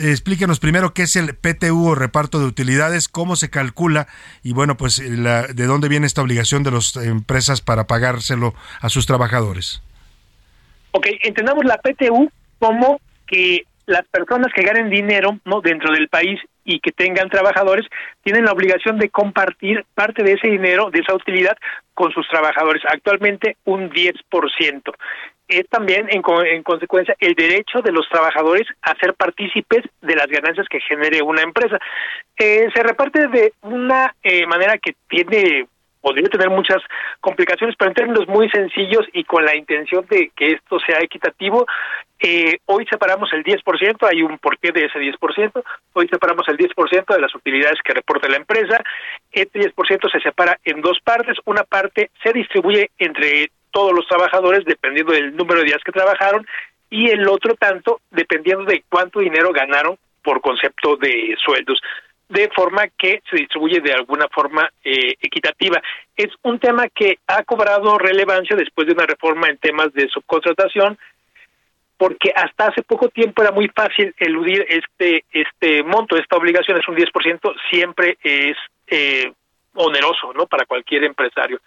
explíquenos primero qué es el PTU o reparto de utilidades, cómo se calcula y, bueno, pues la, de dónde viene esta obligación de las empresas para pagárselo a sus trabajadores. Ok, entendamos la PTU como que las personas que ganen dinero no dentro del país y que tengan trabajadores tienen la obligación de compartir parte de ese dinero, de esa utilidad, con sus trabajadores. Actualmente un 10%. Es también, en, en consecuencia, el derecho de los trabajadores a ser partícipes de las ganancias que genere una empresa. Eh, se reparte de una eh, manera que tiene podría tener muchas complicaciones, pero en términos muy sencillos y con la intención de que esto sea equitativo, eh, hoy separamos el 10%, hay un porqué de ese 10%, hoy separamos el 10% de las utilidades que reporta la empresa, este 10% se separa en dos partes, una parte se distribuye entre todos los trabajadores dependiendo del número de días que trabajaron y el otro tanto dependiendo de cuánto dinero ganaron por concepto de sueldos. De forma que se distribuye de alguna forma eh, equitativa. Es un tema que ha cobrado relevancia después de una reforma en temas de subcontratación, porque hasta hace poco tiempo era muy fácil eludir este este monto, esta obligación es un 10%, siempre es eh, oneroso, ¿no? Para cualquier empresario.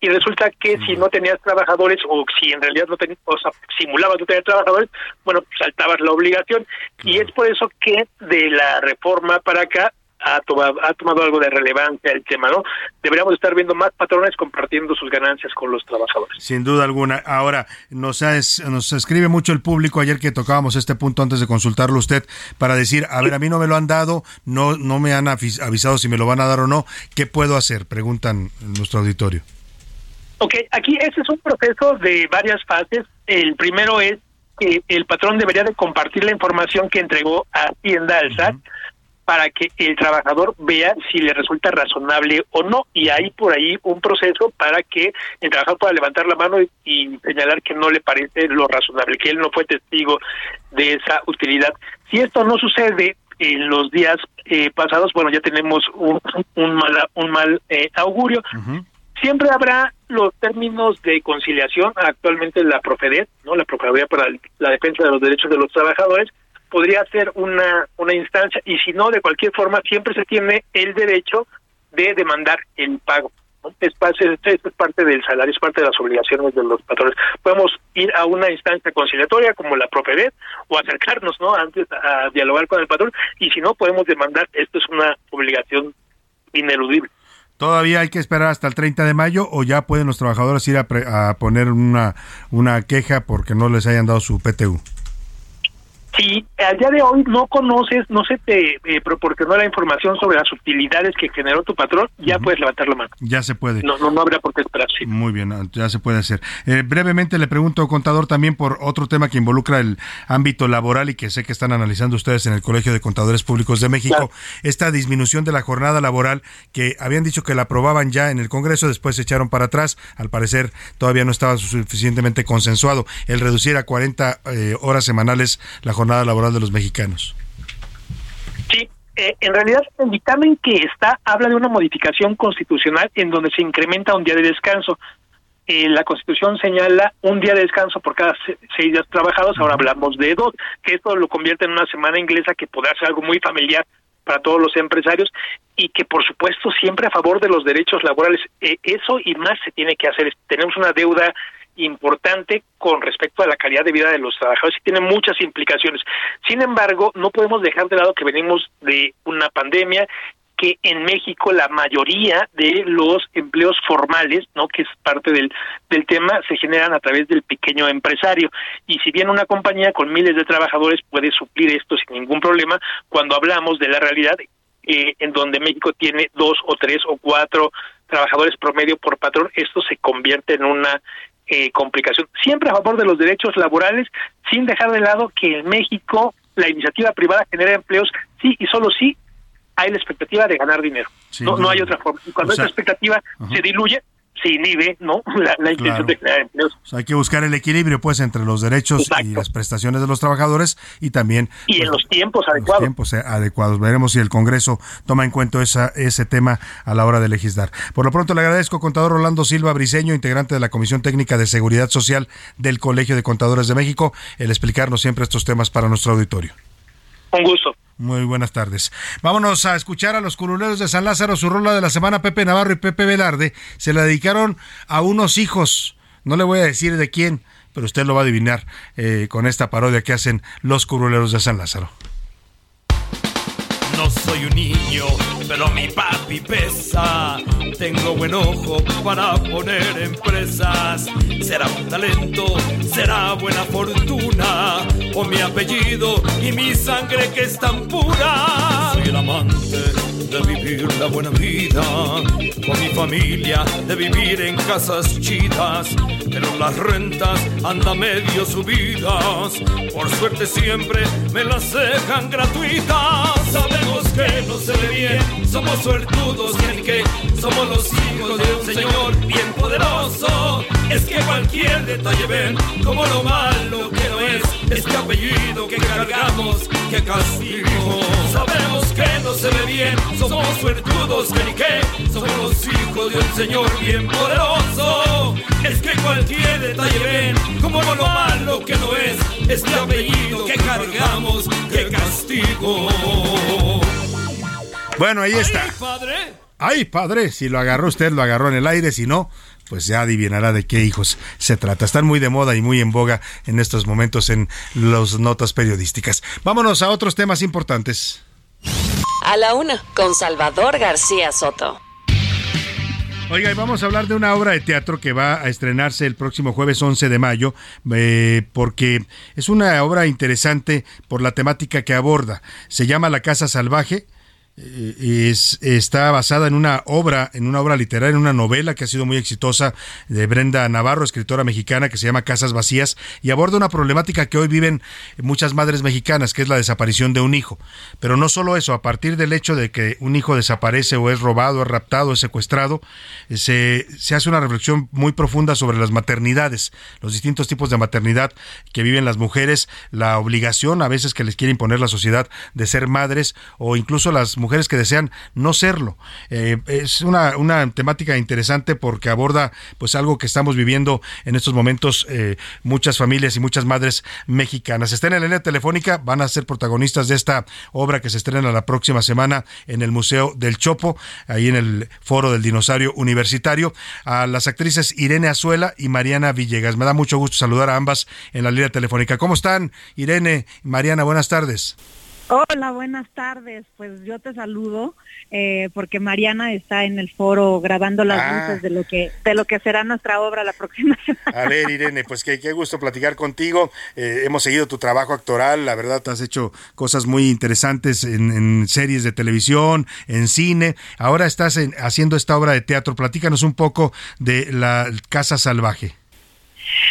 Y resulta que si no tenías trabajadores o si en realidad no tenías, o sea, simulabas no tener trabajadores, bueno, saltabas la obligación. Y es por eso que de la reforma para acá ha tomado, ha tomado algo de relevancia el tema, ¿no? Deberíamos estar viendo más patrones compartiendo sus ganancias con los trabajadores. Sin duda alguna. Ahora, nos, nos escribe mucho el público ayer que tocábamos este punto antes de consultarlo usted para decir, a ver, a mí no me lo han dado, no, no me han avisado si me lo van a dar o no, ¿qué puedo hacer? Preguntan nuestro auditorio. Ok, aquí ese es un proceso de varias fases. El primero es que el patrón debería de compartir la información que entregó a Hacienda al SAT para que el trabajador vea si le resulta razonable o no y hay por ahí un proceso para que el trabajador pueda levantar la mano y, señalar que no le parece lo razonable, que él no fue testigo de esa utilidad. Si esto no sucede en los días eh, pasados, bueno, ya tenemos un, un mal, un mal eh, augurio. Siempre habrá los términos de conciliación, actualmente la Profedet, ¿no? la Procuraduría para la Defensa de los Derechos de los Trabajadores, podría ser una, una instancia y si no, de cualquier forma, siempre se tiene el derecho de demandar el pago. Es, parte, es parte del salario, es parte de las obligaciones de los patrones. Podemos ir a una instancia conciliatoria como la Profedet o acercarnos no antes a dialogar con el patrón y si no podemos demandar, esto es una obligación ineludible. ¿Todavía hay que esperar hasta el 30 de mayo o ya pueden los trabajadores ir a, a poner una, una queja porque no les hayan dado su PTU? Si al día de hoy no conoces, no se te eh, proporcionó la información sobre las utilidades que generó tu patrón, ya puedes levantar la mano. Ya se puede. No, no, no habrá por qué esperar. Muy bien, ya se puede hacer. Eh, brevemente le pregunto, contador, también por otro tema que involucra el ámbito laboral y que sé que están analizando ustedes en el Colegio de Contadores Públicos de México, esta disminución de la jornada laboral que habían dicho que la aprobaban ya en el Congreso, después se echaron para atrás, al parecer todavía no estaba suficientemente consensuado, el reducir a 40 eh, horas semanales la jornada jornada laboral de los mexicanos. Sí, eh, en realidad el dictamen que está habla de una modificación constitucional en donde se incrementa un día de descanso. Eh, la Constitución señala un día de descanso por cada seis días trabajados, ahora hablamos de dos, que esto lo convierte en una semana inglesa que podrá ser algo muy familiar para todos los empresarios y que por supuesto siempre a favor de los derechos laborales. Eh, eso y más se tiene que hacer. Tenemos una deuda importante con respecto a la calidad de vida de los trabajadores y tiene muchas implicaciones. Sin embargo, no podemos dejar de lado que venimos de una pandemia que en México la mayoría de los empleos formales, ¿no? que es parte del, del tema, se generan a través del pequeño empresario. Y si bien una compañía con miles de trabajadores puede suplir esto sin ningún problema, cuando hablamos de la realidad eh, en donde México tiene dos o tres o cuatro trabajadores promedio por patrón, esto se convierte en una eh, complicación. Siempre a favor de los derechos laborales, sin dejar de lado que en México la iniciativa privada genera empleos, sí y solo sí hay la expectativa de ganar dinero. no, no hay otra forma. Y cuando esa expectativa se diluye, se inhibe no la, la Claro. de generar empleos. O sea, hay que buscar el equilibrio pues entre los derechos y las prestaciones de los trabajadores y también Y en los tiempos los adecuados. tiempos eh, adecuados. Veremos si el Congreso toma en cuenta esa, ese tema a la hora de legislar. Por lo pronto le agradezco, contador Rolando Silva Briceño, integrante de la Comisión Técnica de Seguridad Social del Colegio de Contadores de México, el explicarnos siempre estos temas para nuestro auditorio. Un gusto. Muy buenas tardes. Vámonos a escuchar a los curuleros de San Lázaro. Su rola de la semana, Pepe Navarro y Pepe Velarde, se la dedicaron a unos hijos. No le voy a decir de quién, pero usted lo va a adivinar eh, con esta parodia que hacen los curuleros de San Lázaro. No soy un niño, pero mi papi pesa. Tengo buen ojo para poner empresas. Será un talento, será buena fortuna. O mi apellido y mi sangre que es tan pura. Soy el amante de vivir la buena vida. Con mi familia, de vivir en casas chidas. Pero las rentas andan medio subidas. Por suerte siempre me las dejan gratuitas. Sabemos que no se ve bien, somos suertudos y que somos los hijos de un Señor bien poderoso. Es que cualquier detalle ven como lo malo que no es este apellido que cargamos, que castigo. Sabemos que no se ve bien, somos suertudos que ni que somos los hijos de un Señor bien poderoso. Es que cualquier detalle ven como lo malo que no es este apellido que cargamos, que castigo. Bueno, ahí está. Padre. Ay, padre, si lo agarró usted, lo agarró en el aire, si no, pues ya adivinará de qué hijos se trata. Están muy de moda y muy en boga en estos momentos en las notas periodísticas. Vámonos a otros temas importantes. A la una, con Salvador García Soto. Oiga, y vamos a hablar de una obra de teatro que va a estrenarse el próximo jueves 11 de mayo, eh, porque es una obra interesante por la temática que aborda. Se llama La Casa Salvaje. Eh, es, está basada en una obra, en una obra literaria, en una novela que ha sido muy exitosa de Brenda Navarro, escritora mexicana, que se llama Casas Vacías, y aborda una problemática que hoy viven muchas madres mexicanas, que es la desaparición de un hijo. Pero no solo eso, a partir del hecho de que un hijo desaparece o es robado, es raptado, es secuestrado, eh, se, se hace una reflexión muy profunda sobre las maternidades, los distintos tipos de maternidad que viven las mujeres, la obligación a veces que les quiere imponer la sociedad de ser madres o incluso las mujeres que desean no serlo. Eh, es una, una temática interesante porque aborda pues algo que estamos viviendo en estos momentos eh, muchas familias y muchas madres mexicanas. Están en la línea telefónica, van a ser protagonistas de esta obra que se estrena la próxima semana en el Museo del Chopo, ahí en el Foro del Dinosaurio Universitario, a las actrices Irene Azuela y Mariana Villegas. Me da mucho gusto saludar a ambas en la línea telefónica. ¿Cómo están, Irene Mariana? Buenas tardes. Hola, buenas tardes. Pues yo te saludo eh, porque Mariana está en el foro grabando las Ah. luces de lo que de lo que será nuestra obra la próxima semana. A ver, Irene, pues qué, qué gusto platicar contigo. Eh, hemos seguido tu trabajo actoral, la verdad, has hecho cosas muy interesantes en, en series de televisión, en cine. Ahora estás en- haciendo esta obra de teatro. Platícanos un poco de La Casa Salvaje.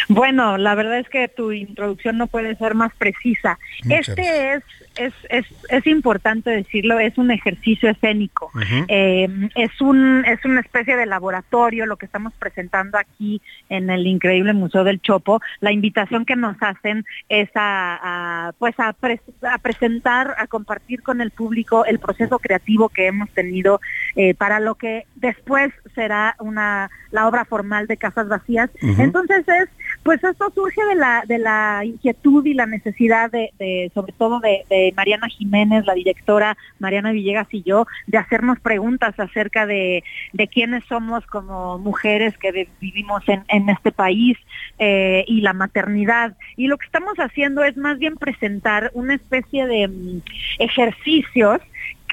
Bueno, la verdad es que tu introducción no puede ser más precisa. Muchas este es, es, es, es importante decirlo, es un ejercicio escénico. Eh, es, un, es una especie de laboratorio lo que estamos presentando aquí en el increíble Museo del Chopo. La invitación que nos hacen es a, a, pues a, pres- a presentar, a compartir con el público el proceso creativo que hemos tenido eh, para lo que después será una la obra formal de Casas Vacías. Entonces es, pues esto surge de la, de la inquietud y la necesidad de, de sobre todo de, de Mariana Jiménez, la directora Mariana Villegas y yo, de hacernos preguntas acerca de, de quiénes somos como mujeres que vivimos en, en este país eh, y la maternidad. Y lo que estamos haciendo es más bien presentar una especie de mm, ejercicios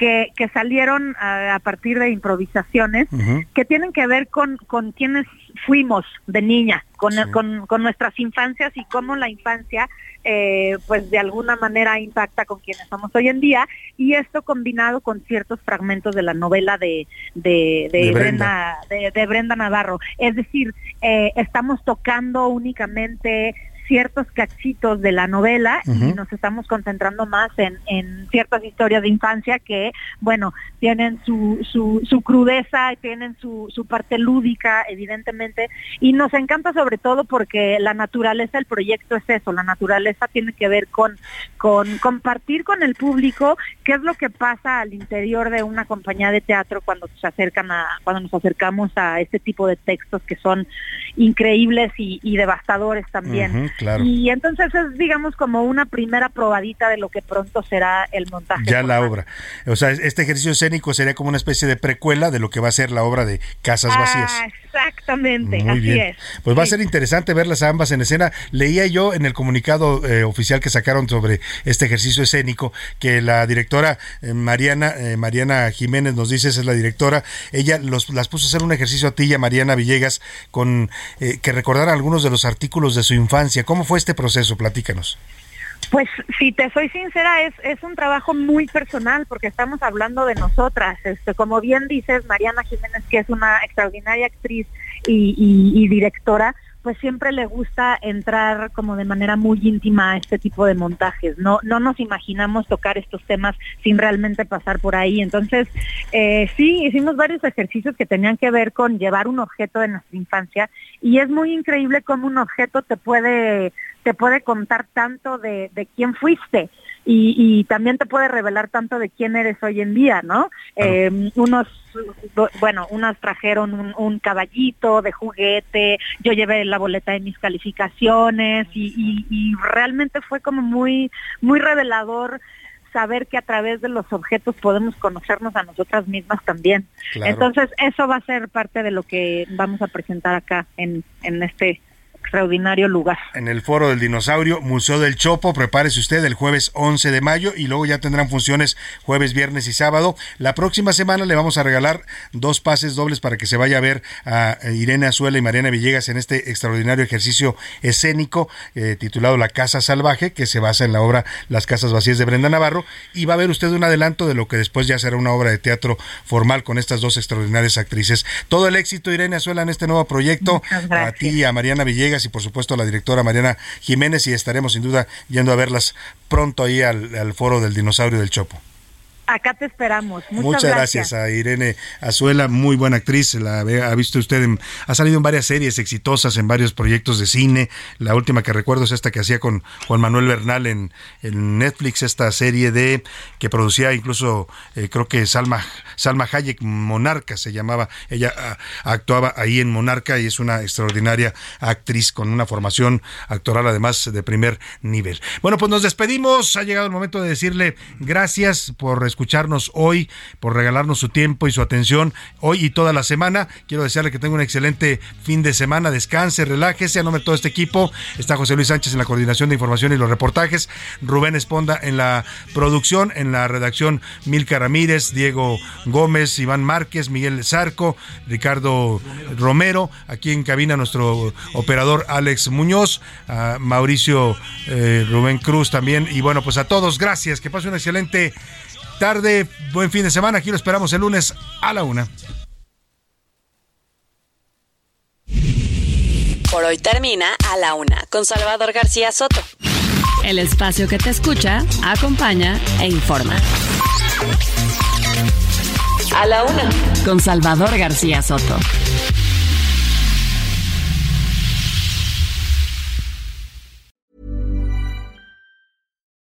que, que salieron a, a partir de improvisaciones que tienen que ver con, con quienes fuimos de niña, con, con, con nuestras infancias y cómo la infancia eh, pues de alguna manera impacta con quienes somos hoy en día y esto combinado con ciertos fragmentos de la novela de, de, de De Brenda, de, de Brenda Navarro. Es decir, eh, estamos tocando únicamente ciertos cachitos de la novela y nos estamos concentrando más en, en, ciertas historias de infancia que, bueno, tienen su, su, su crudeza, tienen su, su parte lúdica, evidentemente, y nos encanta sobre todo porque la naturaleza del proyecto es eso, la naturaleza tiene que ver con, con compartir con el público qué es lo que pasa al interior de una compañía de teatro cuando se acercan a, cuando nos acercamos a este tipo de textos que son increíbles y, devastadores también. Y entonces es, digamos, como una primera probadita de lo que pronto será el montaje. Ya la obra. O sea, este ejercicio escénico sería como una especie de precuela de lo que va a ser la obra de Casas Vacías. Ah, exactamente, así es. Pues va a ser interesante verlas ambas en escena. Leía yo en el comunicado eh, oficial que sacaron sobre este ejercicio escénico que la directora eh, Mariana eh, Mariana Jiménez nos dice, esa es la directora, ella los, las puso a hacer un ejercicio a ti y a Mariana Villegas con que recordaran algunos de los artículos de su infancia. ¿Cómo fue este proceso? Platícanos. Pues si te soy sincera, es, es un trabajo muy personal porque estamos hablando de nosotras. Este, como bien dices, Mariana Jiménez, que es una extraordinaria actriz y, directora, pues siempre le gusta entrar como de manera muy íntima a este tipo de montajes. No, no nos imaginamos tocar estos temas sin realmente pasar por ahí. Entonces, eh, sí, hicimos varios ejercicios que tenían que ver con llevar un objeto de nuestra infancia y es muy increíble cómo un objeto te puede te puede contar tanto de, de quién fuiste. Y, y, también te puede revelar tanto de quién eres hoy en día, ¿no? Eh, unos, bueno, unos trajeron un, un, caballito de juguete, yo llevé la boleta de mis calificaciones y, y, y realmente fue como muy, muy revelador saber que a través de los objetos podemos conocernos a nosotras mismas también. Entonces, eso va a ser parte de lo que vamos a presentar acá en, en este extraordinario lugar. En el Foro del Dinosaurio, Museo del Chopo, prepárese usted el jueves 11 de mayo y luego ya tendrán funciones jueves, viernes y sábado. La próxima semana le vamos a regalar dos pases dobles para que se vaya a ver a Irene Azuela y Mariana Villegas en este extraordinario ejercicio escénico eh, titulado La Casa Salvaje, que se basa en la obra Las Casas Vacías de Brenda Navarro. Y va a ver usted un adelanto de lo que después ya será una obra de teatro formal con estas dos extraordinarias actrices. Todo el éxito, Irene Azuela, en este nuevo proyecto. A ti y a Mariana Villegas y por supuesto a la directora Mariana Jiménez y estaremos sin duda yendo a verlas pronto ahí al, al foro del dinosaurio del Chopo. Acá te esperamos. Muchas, gracias. a Irene Azuela, muy buena actriz. La ha visto usted, ha salido en varias series exitosas, en varios proyectos de cine. La última que recuerdo es esta que hacía con Juan Manuel Bernal en, Netflix, esta serie de que producía incluso, eh, creo que Salma, Salma Hayek, Monarca se llamaba. Ella ah, actuaba ahí en Monarca y es una extraordinaria actriz con una formación actoral además de primer nivel. Bueno, pues nos despedimos. Ha llegado el momento de decirle gracias por escuchar escucharnos hoy, por regalarnos su tiempo y su atención hoy y toda la semana. Quiero desearle que tenga un excelente fin de semana, descanse, relájese, a nombre de todo este equipo. Está José Luis Sánchez en la coordinación de información y los reportajes, Rubén Esponda en la producción, en la redacción Milka Ramírez, Diego Gómez, Iván Márquez, Miguel Zarco, Ricardo Romero, aquí en cabina nuestro operador Alex Muñoz, Mauricio eh, Rubén Cruz también. Y bueno, pues a todos, gracias, que pase un excelente tarde, buen fin de semana. Aquí lo esperamos el lunes a la una. Por hoy termina a la una con Salvador García Soto. El espacio que te escucha, acompaña e informa. A la una con Salvador García Soto.